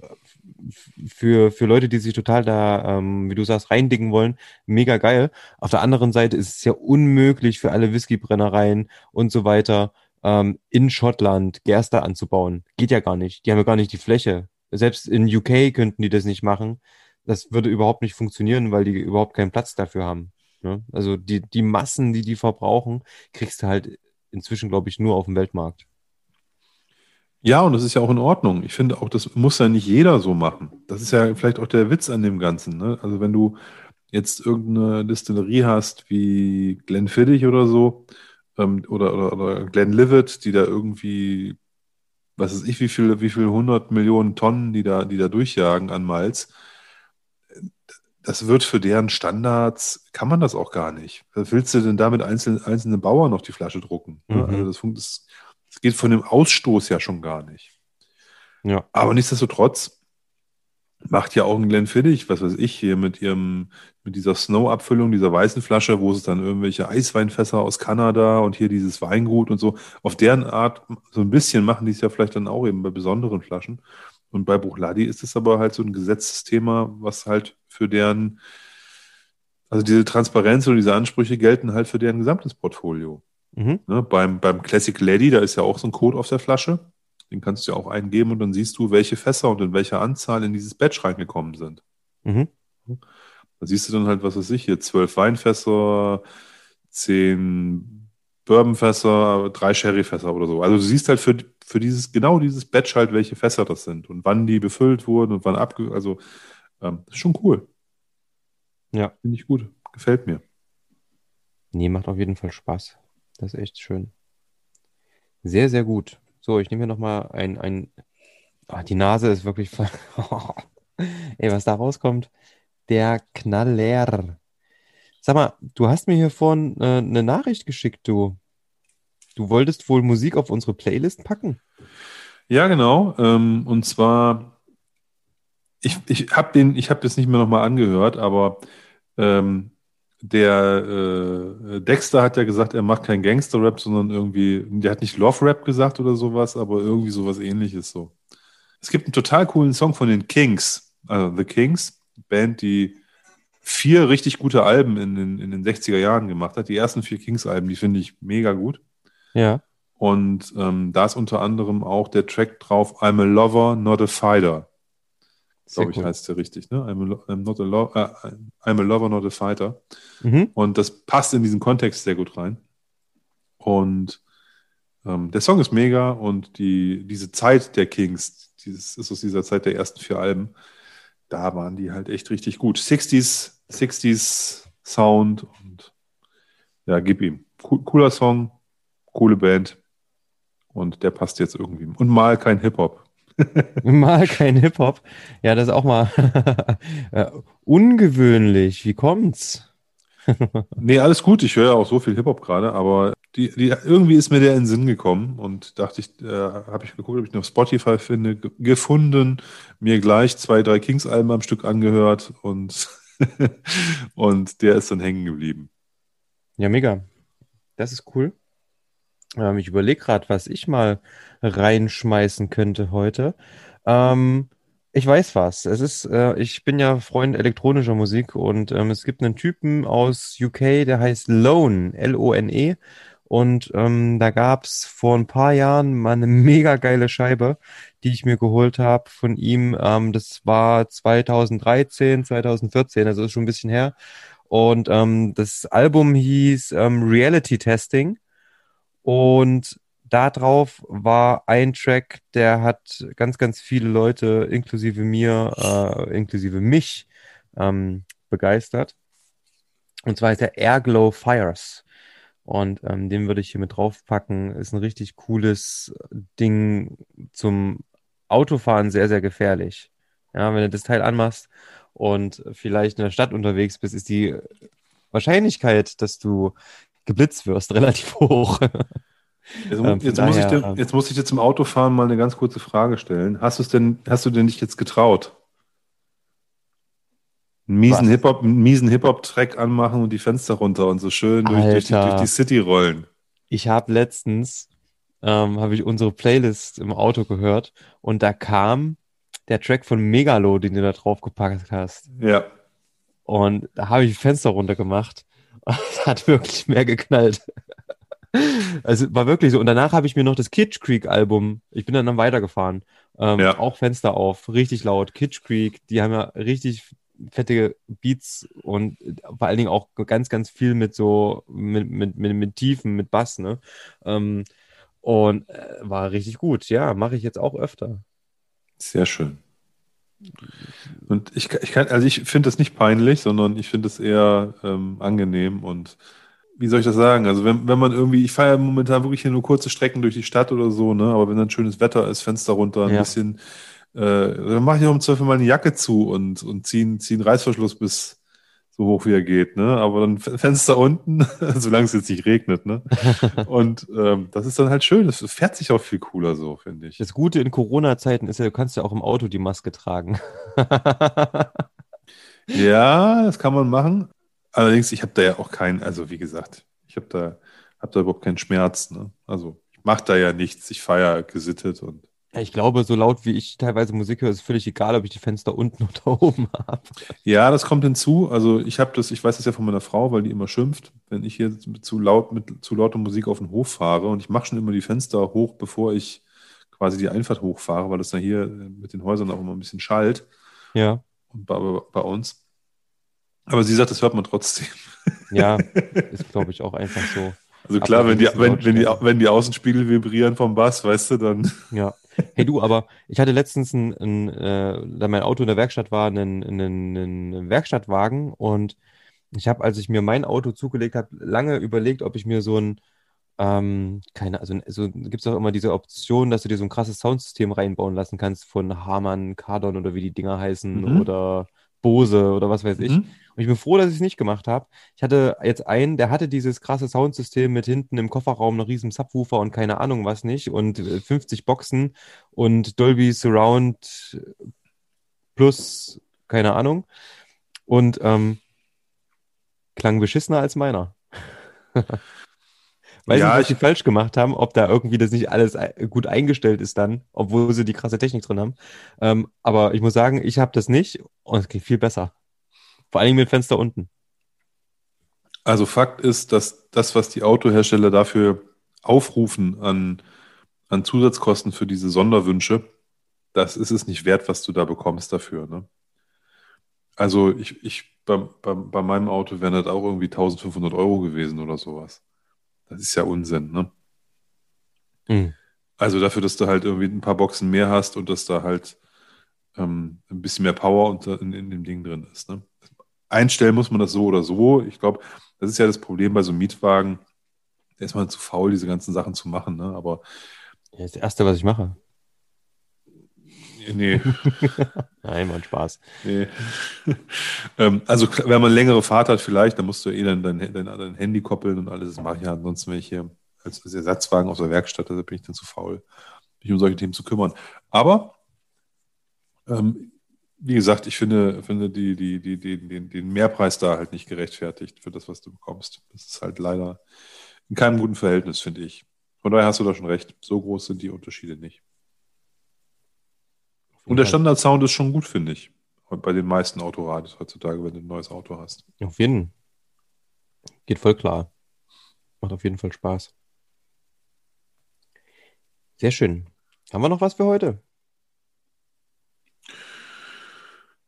für, für Leute, die sich total da, ähm, wie du sagst, reindicken wollen, mega geil. Auf der anderen Seite ist es ja unmöglich für alle Whiskybrennereien und so weiter, ähm, in Schottland Gerste anzubauen. Geht ja gar nicht. Die haben ja gar nicht die Fläche. Selbst in UK könnten die das nicht machen. Das würde überhaupt nicht funktionieren, weil die überhaupt keinen Platz dafür haben. Ne? Also die, die Massen, die die verbrauchen, kriegst du halt inzwischen, glaube ich, nur auf dem Weltmarkt. Ja, und das ist ja auch in Ordnung. Ich finde auch, das muss ja nicht jeder so machen. Das ist ja vielleicht auch der Witz an dem Ganzen. Ne? Also wenn du jetzt irgendeine Distillerie hast wie Glenfiddich oder so, ähm, oder, oder, oder Glenlivet, die da irgendwie, was weiß ich, wie viel, wie viel 100 Millionen Tonnen, die da, die da durchjagen an Malz, das wird für deren Standards, kann man das auch gar nicht. Willst du denn damit einzelne, einzelne Bauern noch die Flasche drucken? Ne? Mhm. Also das, das, das geht von dem Ausstoß ja schon gar nicht. Ja. Aber nichtsdestotrotz macht ja auch ein Glenfiddich, was weiß ich, hier mit ihrem, mit dieser Snow-Abfüllung, dieser weißen Flasche, wo es dann irgendwelche Eisweinfässer aus Kanada und hier dieses Weingut und so, auf deren Art, so ein bisschen machen die es ja vielleicht dann auch eben bei besonderen Flaschen. Und bei Buchladi ist es aber halt so ein Gesetzesthema, was halt für deren, also diese Transparenz oder diese Ansprüche gelten halt für deren gesamtes Portfolio. Mhm. Ne, beim, beim Classic Lady, da ist ja auch so ein Code auf der Flasche. Den kannst du ja auch eingeben und dann siehst du, welche Fässer und in welcher Anzahl in dieses Batch reingekommen sind. Mhm. Da siehst du dann halt, was weiß ich, hier zwölf Weinfässer, zehn Bourbonfässer, drei Sherryfässer oder so. Also du siehst halt für, für dieses, genau dieses Batch halt, welche Fässer das sind und wann die befüllt wurden und wann abge... Also ähm, ist schon cool. Ja. Finde ich gut. Gefällt mir. Nee, macht auf jeden Fall Spaß. Das ist echt schön. Sehr, sehr gut. So, ich nehme hier nochmal ein, ein. Oh, die Nase ist wirklich. Ey, was da rauskommt. Der Knaller. Sag mal, du hast mir hier vorhin äh, eine Nachricht geschickt, du. Du wolltest wohl Musik auf unsere Playlist packen? Ja, genau. Ähm, und zwar, ich, ich habe den, das nicht mehr nochmal angehört, aber ähm, der äh, Dexter hat ja gesagt, er macht kein Gangster-Rap, sondern irgendwie, der hat nicht Love-Rap gesagt oder sowas, aber irgendwie sowas ähnliches so. Es gibt einen total coolen Song von den Kings, also The Kings, Band, die vier richtig gute Alben in den, in den 60er Jahren gemacht hat. Die ersten vier Kings-Alben, die finde ich mega gut. Ja. Und ähm, da ist unter anderem auch der Track drauf, I'm a Lover, not a Fighter. Glaube ich, cool. heißt der richtig, ne? I'm a, I'm not a lo äh, I'm a lover, not a fighter. Mhm. Und das passt in diesen Kontext sehr gut rein. Und ähm, der Song ist mega und die, diese Zeit der Kings, dieses ist aus dieser Zeit der ersten vier Alben, da waren die halt echt richtig gut. 60s, 60s Sound und ja, gib ihm. Cooler Song, coole Band und der passt jetzt irgendwie. Und mal kein Hip-Hop. mal kein Hip-Hop. Ja, das ist auch mal ungewöhnlich. Wie kommt's? nee, alles gut. Ich höre ja auch so viel Hip-Hop gerade, aber die, die, irgendwie ist mir der in den Sinn gekommen und dachte ich, äh, habe ich geguckt, ob ich noch Spotify finde, gefunden, mir gleich zwei, drei Kings-Alben am Stück angehört und, und der ist dann hängen geblieben. Ja, mega. Das ist cool. Ähm, ich überlege gerade, was ich mal reinschmeißen könnte heute. Ähm, ich weiß was. Es ist, äh, ich bin ja Freund elektronischer Musik und ähm, es gibt einen Typen aus UK, der heißt Lone, L-O-N-E. Und ähm, da gab es vor ein paar Jahren mal eine mega geile Scheibe, die ich mir geholt habe von ihm. Ähm, das war 2013, 2014, also ist schon ein bisschen her. Und ähm, das Album hieß ähm, Reality Testing. Und darauf war ein Track, der hat ganz, ganz viele Leute, inklusive mir, äh, inklusive mich, ähm, begeistert. Und zwar ist der Airglow Fires. Und ähm, den würde ich hier mit draufpacken. Ist ein richtig cooles Ding zum Autofahren, sehr, sehr gefährlich. Ja, wenn du das Teil anmachst und vielleicht in der Stadt unterwegs bist, ist die Wahrscheinlichkeit, dass du geblitzt wirst, relativ hoch. Jetzt, ähm, jetzt, muss daher, dir, ähm, jetzt, muss ich dir, zum Autofahren mal eine ganz kurze Frage stellen. Hast, du's denn, hast du denn nicht jetzt getraut? Einen miesen Hip-Hop, miesen Hip-Hop-Track anmachen und die Fenster runter und so schön durch, durch, die, durch die, City rollen. Ich habe letztens ähm, habe ich unsere Playlist im Auto gehört und da kam der Track von Megalo, den du da drauf gepackt hast. Ja. Und da habe ich Fenster runtergemacht. Es hat wirklich mehr geknallt. Also war wirklich so. Und danach habe ich mir noch das Kitsch Creek Album, ich bin dann, dann weitergefahren. Ähm, Ja. Auch Fenster auf, richtig laut. Kitsch Creek, die haben ja richtig fette Beats und vor allen Dingen auch ganz, ganz viel mit so, mit, mit, mit, mit Tiefen, mit Bass, ne? Ähm, und äh, war richtig gut. Ja, mache ich jetzt auch öfter. Sehr schön. Und ich, ich kann, also ich finde das nicht peinlich, sondern ich finde es eher ähm, angenehm und wie soll ich das sagen? Also wenn, wenn man irgendwie, ich fahre ja momentan wirklich hier nur kurze Strecken durch die Stadt oder so, ne? Aber wenn dann schönes Wetter ist, Fenster runter, ein Ja. bisschen, äh, dann mache ich auch im Zweifel mal eine Jacke zu und, und ziehe zieh einen Reißverschluss bis so hoch wie er geht, ne? Aber dann Fenster unten, solange es jetzt nicht regnet, ne? Und ähm, das ist dann halt schön. Das fährt sich auch viel cooler so, finde ich. Das Gute in Corona-Zeiten ist ja, du kannst ja auch im Auto die Maske tragen. Ja, das kann man machen. Allerdings, ich habe da ja auch keinen, also wie gesagt, ich habe da, hab da überhaupt keinen Schmerz. Ne? Also ich mache da ja nichts, ich feiere gesittet und Ja, ich glaube, so laut wie ich teilweise Musik höre, ist völlig egal, ob ich die Fenster unten oder oben habe. ja, das kommt hinzu. Also ich habe das, ich weiß das ja von meiner Frau, weil die immer schimpft, wenn ich hier zu laut mit zu lauter Musik auf den Hof fahre und ich mache schon immer die Fenster hoch, bevor ich quasi die Einfahrt hochfahre, weil das da hier mit den Häusern auch immer ein bisschen schallt Ja, und bei, bei uns. Aber sie sagt, das hört man trotzdem. ja, ist, glaube ich, auch einfach so. Also klar, wenn die, wenn, wenn, die, wenn die Außenspiegel vibrieren vom Bass, weißt du, dann. Ja. Hey du, aber ich hatte letztens, ein, ein, äh, da mein Auto in der Werkstatt war, einen, einen, einen Werkstattwagen und ich habe, als ich mir mein Auto zugelegt habe, lange überlegt, ob ich mir so ein, ähm, keine, also so gibt es auch immer diese Option, dass du dir so ein krasses Soundsystem reinbauen lassen kannst von Harman, Kardon oder wie die Dinger heißen Mhm. oder Bose oder was weiß ich. Mhm. Und ich bin froh, dass ich es nicht gemacht habe. Ich hatte jetzt einen, der hatte dieses krasse Soundsystem mit hinten im Kofferraum noch riesen Subwoofer und keine Ahnung was nicht und äh, 50 Boxen und Dolby Surround plus keine Ahnung und ähm, klang beschissener als meiner. Weiß Ja, nicht, was ich- sie falsch gemacht haben, ob da irgendwie das nicht alles äh, gut eingestellt ist dann, obwohl sie die krasse Technik drin haben. Ähm, aber ich muss sagen, ich habe das nicht und es geht viel besser. Vor allem mit Fenster unten. Also Fakt ist, dass das, was die Autohersteller dafür aufrufen an, an Zusatzkosten für diese Sonderwünsche, das ist es nicht wert, was du da bekommst dafür. Ne? Also ich, ich bei, bei, bei meinem Auto wären das auch irgendwie 1500 Euro gewesen oder sowas. Das ist ja Unsinn. Ne? Mhm. Also dafür, dass du halt irgendwie ein paar Boxen mehr hast und dass da halt ähm, ein bisschen mehr Power unter, in, in dem Ding drin ist. Ne? Einstellen muss man das so oder so. Ich glaube, das ist ja das Problem bei so einem Mietwagen. Da ist man zu faul, diese ganzen Sachen zu machen. Ne? Aber Ja, das Erste, was ich mache. nee, Nein, mein Spaß. nee. ähm, also wenn man längere Fahrt hat, vielleicht, dann musst du eh dann dein, dein, dein Handy koppeln und alles. Das mache ich ja ansonsten, wenn ich hier als, als Ersatzwagen aus der Werkstatt, da bin ich dann zu faul, mich um solche Themen zu kümmern. Aber ähm, wie gesagt, ich finde, finde die, die, die, die, den, den Mehrpreis da halt nicht gerechtfertigt für das, was du bekommst. Das ist halt leider in keinem guten Verhältnis, finde ich. Von daher hast du da schon recht. So groß sind die Unterschiede nicht. Und der Standard-Sound ist schon gut, finde ich. Bei den meisten Autoradios heutzutage, wenn du ein neues Auto hast. Auf jeden. Geht voll klar. Macht auf jeden Fall Spaß. Sehr schön. Haben wir noch was für heute?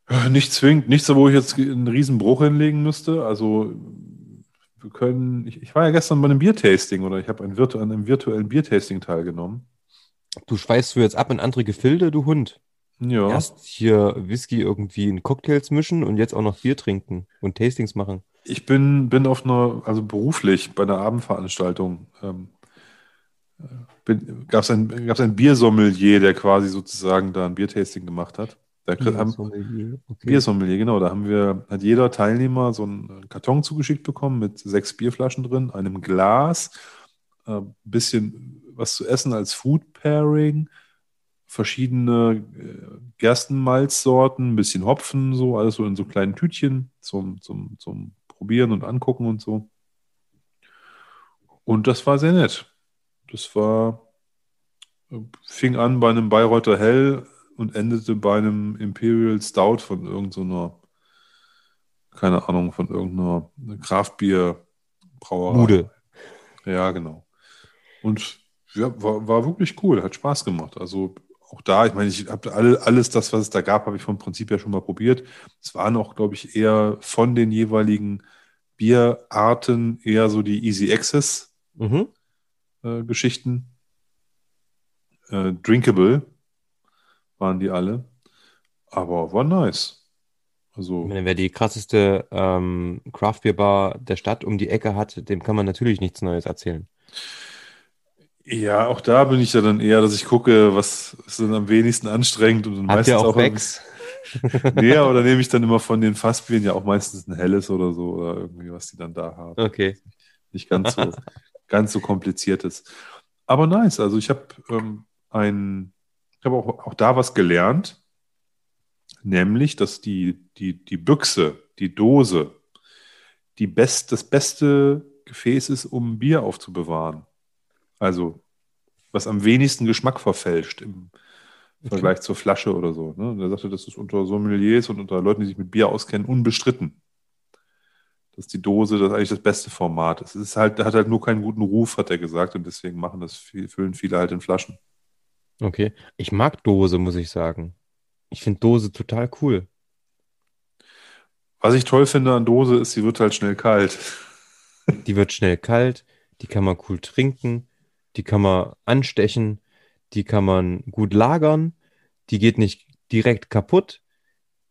Äh, Nicht zwingend, nichts, wo ich jetzt einen riesen Bruch hinlegen müsste. Also wir können, ich, ich war ja gestern bei einem Biertasting oder ich habe ein virtu an einem virtuellen Biertasting teilgenommen. Du schweißt du jetzt ab in andere Gefilde, du Hund. Ja. Erst hier Whisky irgendwie in Cocktails mischen und jetzt auch noch Bier trinken und Tastings machen. Ich bin, bin auf einer, also beruflich bei einer Abendveranstaltung, ähm, gab es ein, gab's ein Biersommelier, der quasi sozusagen da ein Biertasting gemacht hat. Da krieg- haben, Sommelier, okay. Biersommelier, genau. Da haben wir, hat jeder Teilnehmer so einen Karton zugeschickt bekommen mit sechs Bierflaschen drin, einem Glas, äh, bisschen was zu essen als Food Pairing, verschiedene äh, Gerstenmalzsorten, ein bisschen Hopfen, so, alles so in so kleinen Tütchen zum, zum, zum Probieren und Angucken und so. Und das war sehr nett. Das war, äh, fing an bei einem Bayreuther Hell und endete bei einem Imperial Stout von irgendeiner, keine Ahnung, von irgendeiner Kraftbier-Brauerei. Bude. Ja, genau. Und ja, war, war wirklich cool, hat Spaß gemacht. Also auch da, ich meine, ich habe alle, alles das, was es da gab, habe ich vom Prinzip her schon mal probiert. Es waren auch, glaube ich, eher von den jeweiligen Bierarten eher so die Easy Access Mhm. äh, Geschichten. Äh, drinkable waren die alle. Aber war nice. Also, meine, wer die krasseste ähm, Craft-Bier-Bar der Stadt um die Ecke hat, dem kann man natürlich nichts Neues erzählen. ja, auch da bin ich ja dann eher, dass ich gucke, was ist denn am wenigsten anstrengend und dann Habt ihr meistens auch am- Becks? Nee, aber da nehme ich dann immer von den Fassbieren ja auch meistens ein helles oder so oder irgendwie, was die dann da haben. Okay. Nicht ganz so, ganz so kompliziertes. Aber nice. Also ich habe ähm, ein, ich habe auch, auch da was gelernt, nämlich, dass die, die, die Büchse, die Dose, die best, das beste Gefäß ist, um Bier aufzubewahren. Also was am wenigsten Geschmack verfälscht im Vergleich zur Flasche oder so. Ne? Und er sagte, das ist unter Sommeliers und unter Leuten, die sich mit Bier auskennen, unbestritten. Dass die Dose das eigentlich das beste Format ist. Es ist halt, hat halt nur keinen guten Ruf, hat er gesagt, und deswegen machen das viel, füllen viele halt in Flaschen. Okay. Ich mag Dose, muss ich sagen. Ich finde Dose total cool. Was ich toll finde an Dose ist, sie wird halt schnell kalt. Die wird schnell kalt, die kann man cool trinken, die kann man anstechen, die kann man gut lagern, die geht nicht direkt kaputt,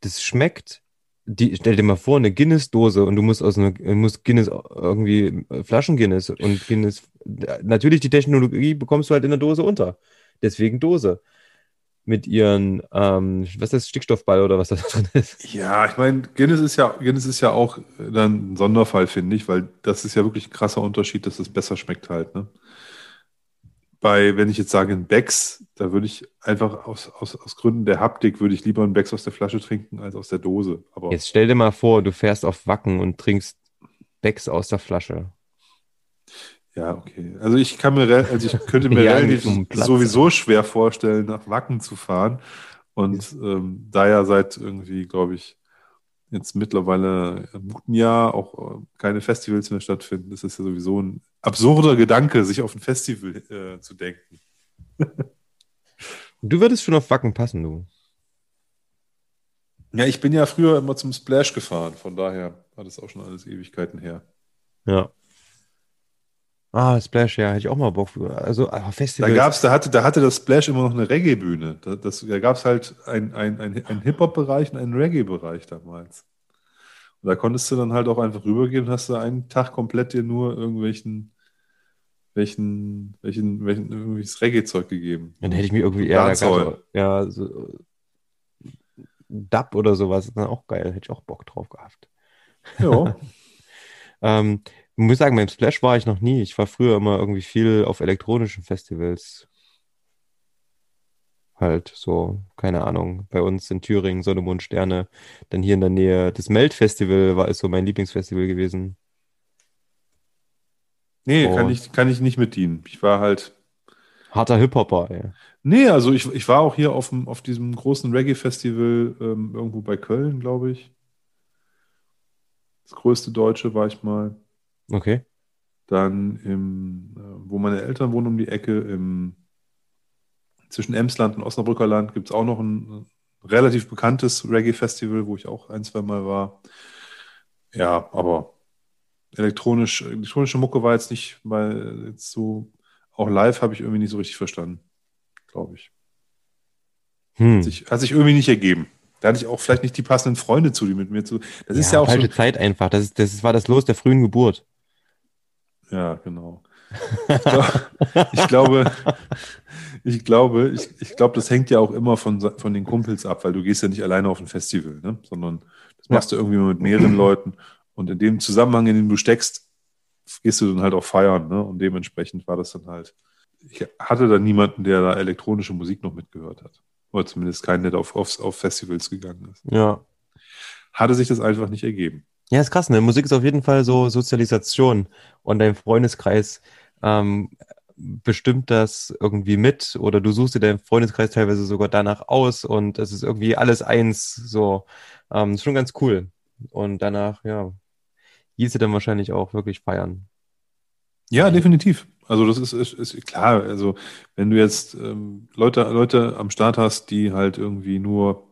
das schmeckt. Die, stell dir mal vor, eine Guinness-Dose und du musst aus einer, musst Guinness irgendwie äh, Flaschen Guinness und Guinness. Natürlich, die Technologie bekommst du halt in der Dose unter. Deswegen Dose. Mit ihren, ähm, was ist das, Stickstoffball oder was da drin ist. Ja, ich meine, Guinness ist ja, Guinness ist ja auch dann ein Sonderfall, finde ich, weil das ist ja wirklich ein krasser Unterschied, dass es besser schmeckt halt. Ne? Bei, wenn ich jetzt sage, ein Becks, da würde ich einfach aus, aus, aus Gründen der Haptik, würde ich lieber einen Becks aus der Flasche trinken als aus der Dose. Aber Jetzt stell dir mal vor, du fährst auf Wacken und trinkst Becks aus der Flasche. Ja, okay. Also ich kann mir, also ich könnte mir Ja, relativ sowieso schwer vorstellen, nach Wacken zu fahren. Und ähm, da ja seit irgendwie, glaube ich, jetzt mittlerweile im guten Jahr auch äh, keine Festivals mehr stattfinden, ist es ja sowieso ein absurder Gedanke, sich auf ein Festival äh, zu denken. Du würdest schon auf Wacken passen, du. Ja, ich bin ja früher immer zum Splash gefahren, von daher war das auch schon alles Ewigkeiten her. Ja. Ah, Splash, ja, hätte ich auch mal Bock. Also, ah, Da Festivals. gab's, da hatte, da hatte das Splash immer noch eine Reggae-Bühne. Da, das, da gab es halt einen ein, ein, ein Hip-Hop-Bereich und einen Reggae-Bereich damals. Und da konntest du dann halt auch einfach rübergehen und hast du einen Tag komplett dir nur irgendwelchen, welchen, welchen, welchen, irgendwelches Reggae-Zeug gegeben. Dann hätte ich mir irgendwie eher, da auch, ja, so, Dub oder sowas, ist dann auch geil, hätte ich auch Bock drauf gehabt. Ja, Ähm, muss sagen, beim Splash war ich noch nie. Ich war früher immer irgendwie viel auf elektronischen Festivals. Halt so, keine Ahnung, bei uns in Thüringen, Sonne, Mond, Sterne. Dann hier in der Nähe, das Melt-Festival war ist so mein Lieblingsfestival gewesen. nee, Oh. kann ich, kann ich nicht mit dienen. Ich war halt, Harter Hip-Hopper, ey. nee, also ich, ich war auch hier auf, dem, auf diesem großen Reggae-Festival ähm, irgendwo bei Köln, glaube ich. Das größte Deutsche war ich mal. Okay. Dann im, äh, wo meine Eltern wohnen um die Ecke, im, zwischen Emsland und Osnabrücker Land gibt es auch noch ein äh, relativ bekanntes Reggae-Festival, wo ich auch ein, zwei Mal war. Ja, aber elektronisch, elektronische Mucke war jetzt nicht mal jetzt so, auch live habe ich irgendwie nicht so richtig verstanden, glaube ich. Hm. Hat sich, hat sich irgendwie nicht ergeben. Da hatte ich auch vielleicht nicht die passenden Freunde zu, die mit mir zu. Das ist ja auch so, falsche Zeit einfach. Das, ist, das war das Los der frühen Geburt. Ja, genau. Ich, glaub, ich glaube, ich glaube, ich, ich glaube, das hängt ja auch immer von, von den Kumpels ab, weil du gehst ja nicht alleine auf ein Festival, ne? sondern das machst du irgendwie mit mehreren Leuten. Und in dem Zusammenhang, in dem du steckst, gehst du dann halt auch feiern. Ne? Und dementsprechend war das dann halt. Ich hatte da niemanden, der da elektronische Musik noch mitgehört hat. Oder zumindest keinen, der da auf, auf, auf Festivals gegangen ist. Ja. Hatte sich das einfach nicht ergeben. Ja, ist krass, ne? Musik ist auf jeden Fall so Sozialisation und dein Freundeskreis ähm, bestimmt das irgendwie mit oder du suchst dir deinen Freundeskreis teilweise sogar danach aus und es ist irgendwie alles eins, so. Ähm, ist schon ganz cool. Und danach, ja, hieß dann wahrscheinlich auch wirklich feiern. Ja, definitiv. Also das ist, ist, ist klar. Also wenn du jetzt ähm, Leute, Leute am Start hast, die halt irgendwie nur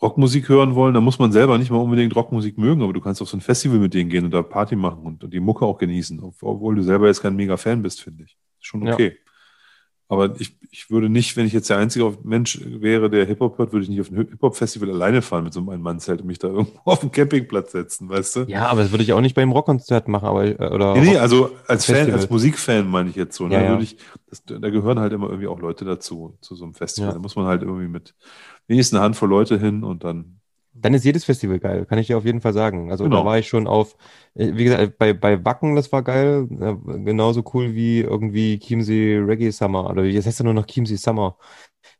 Rockmusik hören wollen, dann muss man selber nicht mal unbedingt Rockmusik mögen, aber du kannst auf so ein Festival mit denen gehen und da Party machen und, und die Mucke auch genießen, obwohl du selber jetzt kein mega Fan bist, finde ich. Ist schon okay. Ja. Aber ich, ich würde nicht, wenn ich jetzt der einzige Mensch wäre, der Hip-Hop hört, würde ich nicht auf ein Hip-Hop-Festival alleine fahren mit so einem Ein-Mann-Zelt und mich da irgendwo auf den Campingplatz setzen, weißt du? Ja, aber das würde ich auch nicht beim Rockkonzert machen, aber äh, oder. Nee, nee, also als Festival. Fan, als Musikfan meine ich jetzt so. Ne? Ja, ja. Ich, das, da gehören halt immer irgendwie auch Leute dazu, zu so einem Festival. Ja. Da muss man halt irgendwie mit wenigstens eine Handvoll Leute hin und dann dann ist jedes Festival geil, kann ich dir auf jeden Fall sagen. Also genau. da war ich schon auf, äh, wie gesagt, bei, bei Wacken, das war geil, genauso cool wie irgendwie Chiemsee Reggae Summer oder jetzt heißt ja nur noch Chiemsee Summer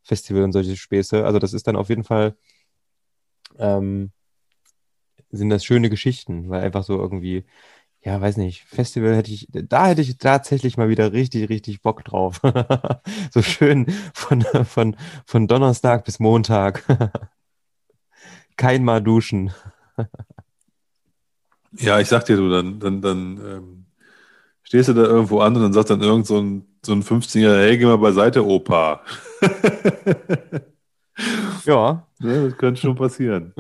Festival und solche Späße. Also das ist dann auf jeden Fall, ähm, sind das schöne Geschichten, weil einfach so irgendwie, ja, weiß nicht, Festival hätte ich, da hätte ich tatsächlich mal wieder richtig, richtig Bock drauf. so schön von, von, von Donnerstag bis Montag kein Mal duschen. ja, ich sag dir, du, dann, dann, dann ähm, stehst du da irgendwo an und dann sagt dann irgend so ein, so ein 15-Jähriger, hey, geh mal beiseite, Opa. ja. ja. Das könnte schon passieren.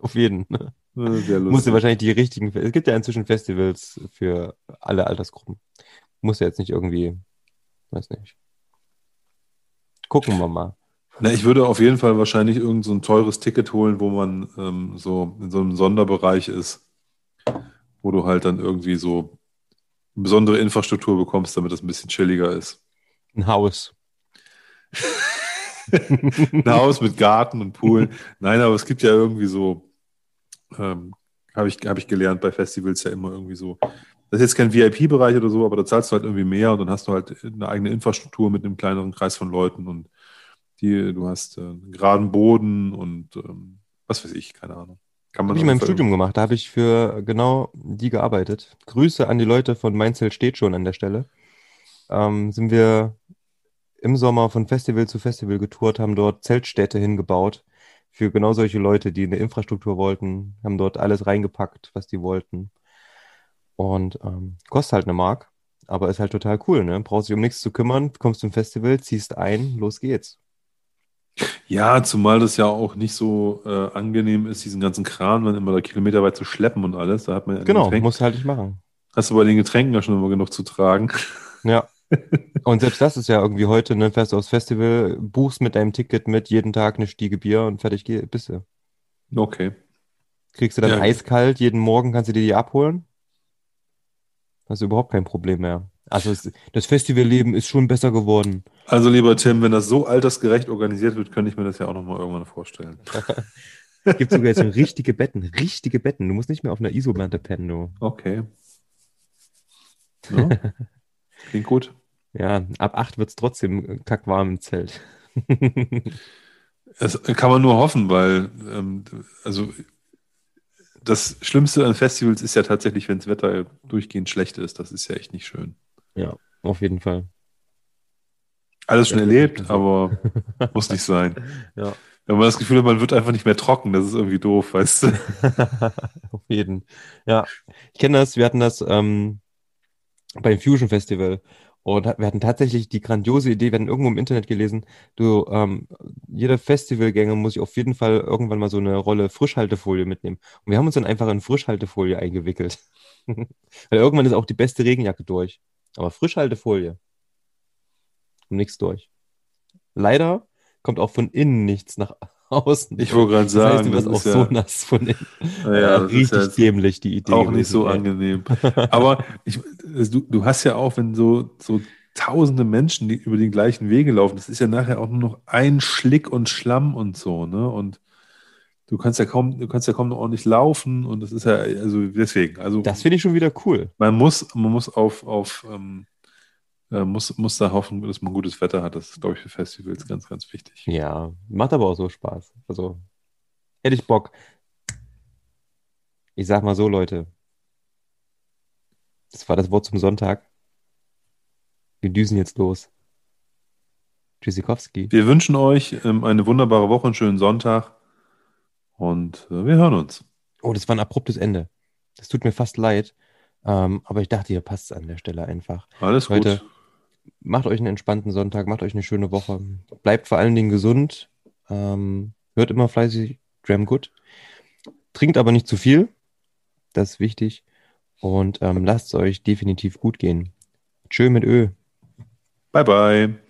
Auf jeden. Sehr lustig. Musst du wahrscheinlich die richtigen, es gibt ja inzwischen Festivals für alle Altersgruppen. Muss ja jetzt nicht irgendwie, weiß nicht. Gucken wir mal. Na, ich würde auf jeden Fall wahrscheinlich irgend so ein teures Ticket holen, wo man ähm, so in so einem Sonderbereich ist, wo du halt dann irgendwie so besondere Infrastruktur bekommst, damit das ein bisschen chilliger ist. Ein Haus. ein Haus mit Garten und Pool. Nein, aber es gibt ja irgendwie so, ähm, habe ich, hab ich gelernt bei Festivals ja immer irgendwie so. Das ist jetzt kein VIP-Bereich oder so, aber da zahlst du halt irgendwie mehr und dann hast du halt eine eigene Infrastruktur mit einem kleineren Kreis von Leuten und die, du hast äh, einen geraden Boden und ähm, was weiß ich, keine Ahnung. Kann man habe ich in meinem Studium gemacht, da habe ich für genau die gearbeitet. Grüße an die Leute von Mainzelt steht schon an der Stelle. Ähm, sind wir im Sommer von Festival zu Festival getourt, haben dort Zeltstädte hingebaut für genau solche Leute, die eine Infrastruktur wollten, haben dort alles reingepackt, was die wollten. Und ähm, kostet halt eine Mark, aber ist halt total cool, ne? Brauchst dich um nichts zu kümmern, kommst zum Festival, ziehst ein, los geht's. Ja, zumal das ja auch nicht so äh, angenehm ist, diesen ganzen Kran dann immer da kilometerweit zu schleppen und alles. Da hat man ja genau, muss halt nicht machen. Hast du bei den Getränken ja schon immer genug zu tragen. Ja. Und selbst das ist ja irgendwie heute, ne, fährst du aufs Festival, buchst mit deinem Ticket mit jeden Tag eine Stiege Bier und fertig bist du. Okay. Kriegst du dann ja. eiskalt, jeden Morgen kannst du dir die abholen. Hast du überhaupt kein Problem mehr. Also es, das Festivalleben ist schon besser geworden. Also lieber Tim, wenn das so altersgerecht organisiert wird, könnte ich mir das ja auch nochmal irgendwann vorstellen. es gibt sogar jetzt richtige Betten, richtige Betten. Du musst nicht mehr auf einer Isomatte pennen, du. Okay. Ja. Klingt gut. Ja, ab acht wird es trotzdem kackwarm im Zelt. das kann man nur hoffen, weil ähm, also das Schlimmste an Festivals ist ja tatsächlich, wenn das Wetter durchgehend schlecht ist. Das ist ja echt nicht schön. Ja, auf jeden Fall. Alles schon erlebt, aber muss nicht sein. Ja. Wenn man das Gefühl hat, man wird einfach nicht mehr trocken, das ist irgendwie doof, weißt du? auf jeden. Ja, ich kenne das, wir hatten das ähm, beim Fusion Festival und wir hatten tatsächlich die grandiose Idee, wir hatten irgendwo im Internet gelesen, du, ähm, jeder Festivalgänger muss sich auf jeden Fall irgendwann mal so eine Rolle Frischhaltefolie mitnehmen. Und wir haben uns dann einfach in Frischhaltefolie eingewickelt. Weil irgendwann ist auch die beste Regenjacke durch. Aber Frischhaltefolie. Und nichts durch. Leider kommt auch von innen nichts nach außen. Ich wollte gerade sagen. Das heißt, du wirst auch ja, so nass von innen. Ja, ja richtig dämlich, die Idee. Auch nicht so ey. angenehm. Aber ich, du, du hast ja auch, wenn so, so tausende Menschen, die über den gleichen Wege laufen, das ist ja nachher auch nur noch ein Schlick und Schlamm und so, ne? Und du kannst ja kaum, du kannst ja kaum noch ordentlich laufen und das ist ja, also deswegen. Also, das finde ich schon wieder cool. Man muss, man muss auf, auf ähm, äh, muss, muss da hoffen, dass man gutes Wetter hat. Das ist, glaube ich, für Festivals ganz, ganz wichtig. Ja, macht aber auch so Spaß. Also, hätte ich Bock. Ich sag mal so, Leute. Das war das Wort zum Sonntag. Wir düsen jetzt los. Tschüssikowski. Wir wünschen euch ähm, eine wunderbare Woche, einen schönen Sonntag und äh, wir hören uns. Oh, das war ein abruptes Ende. Das tut mir fast leid. Ähm, aber ich dachte, hier passt es an der Stelle einfach. Alles Leute, gut. Macht euch einen entspannten Sonntag, macht euch eine schöne Woche. Bleibt vor allen Dingen gesund. Ähm, hört immer fleißig Dram Good. Trinkt aber nicht zu viel. Das ist wichtig. Und ähm, lasst es euch definitiv gut gehen. Tschö mit Ö. Bye, bye.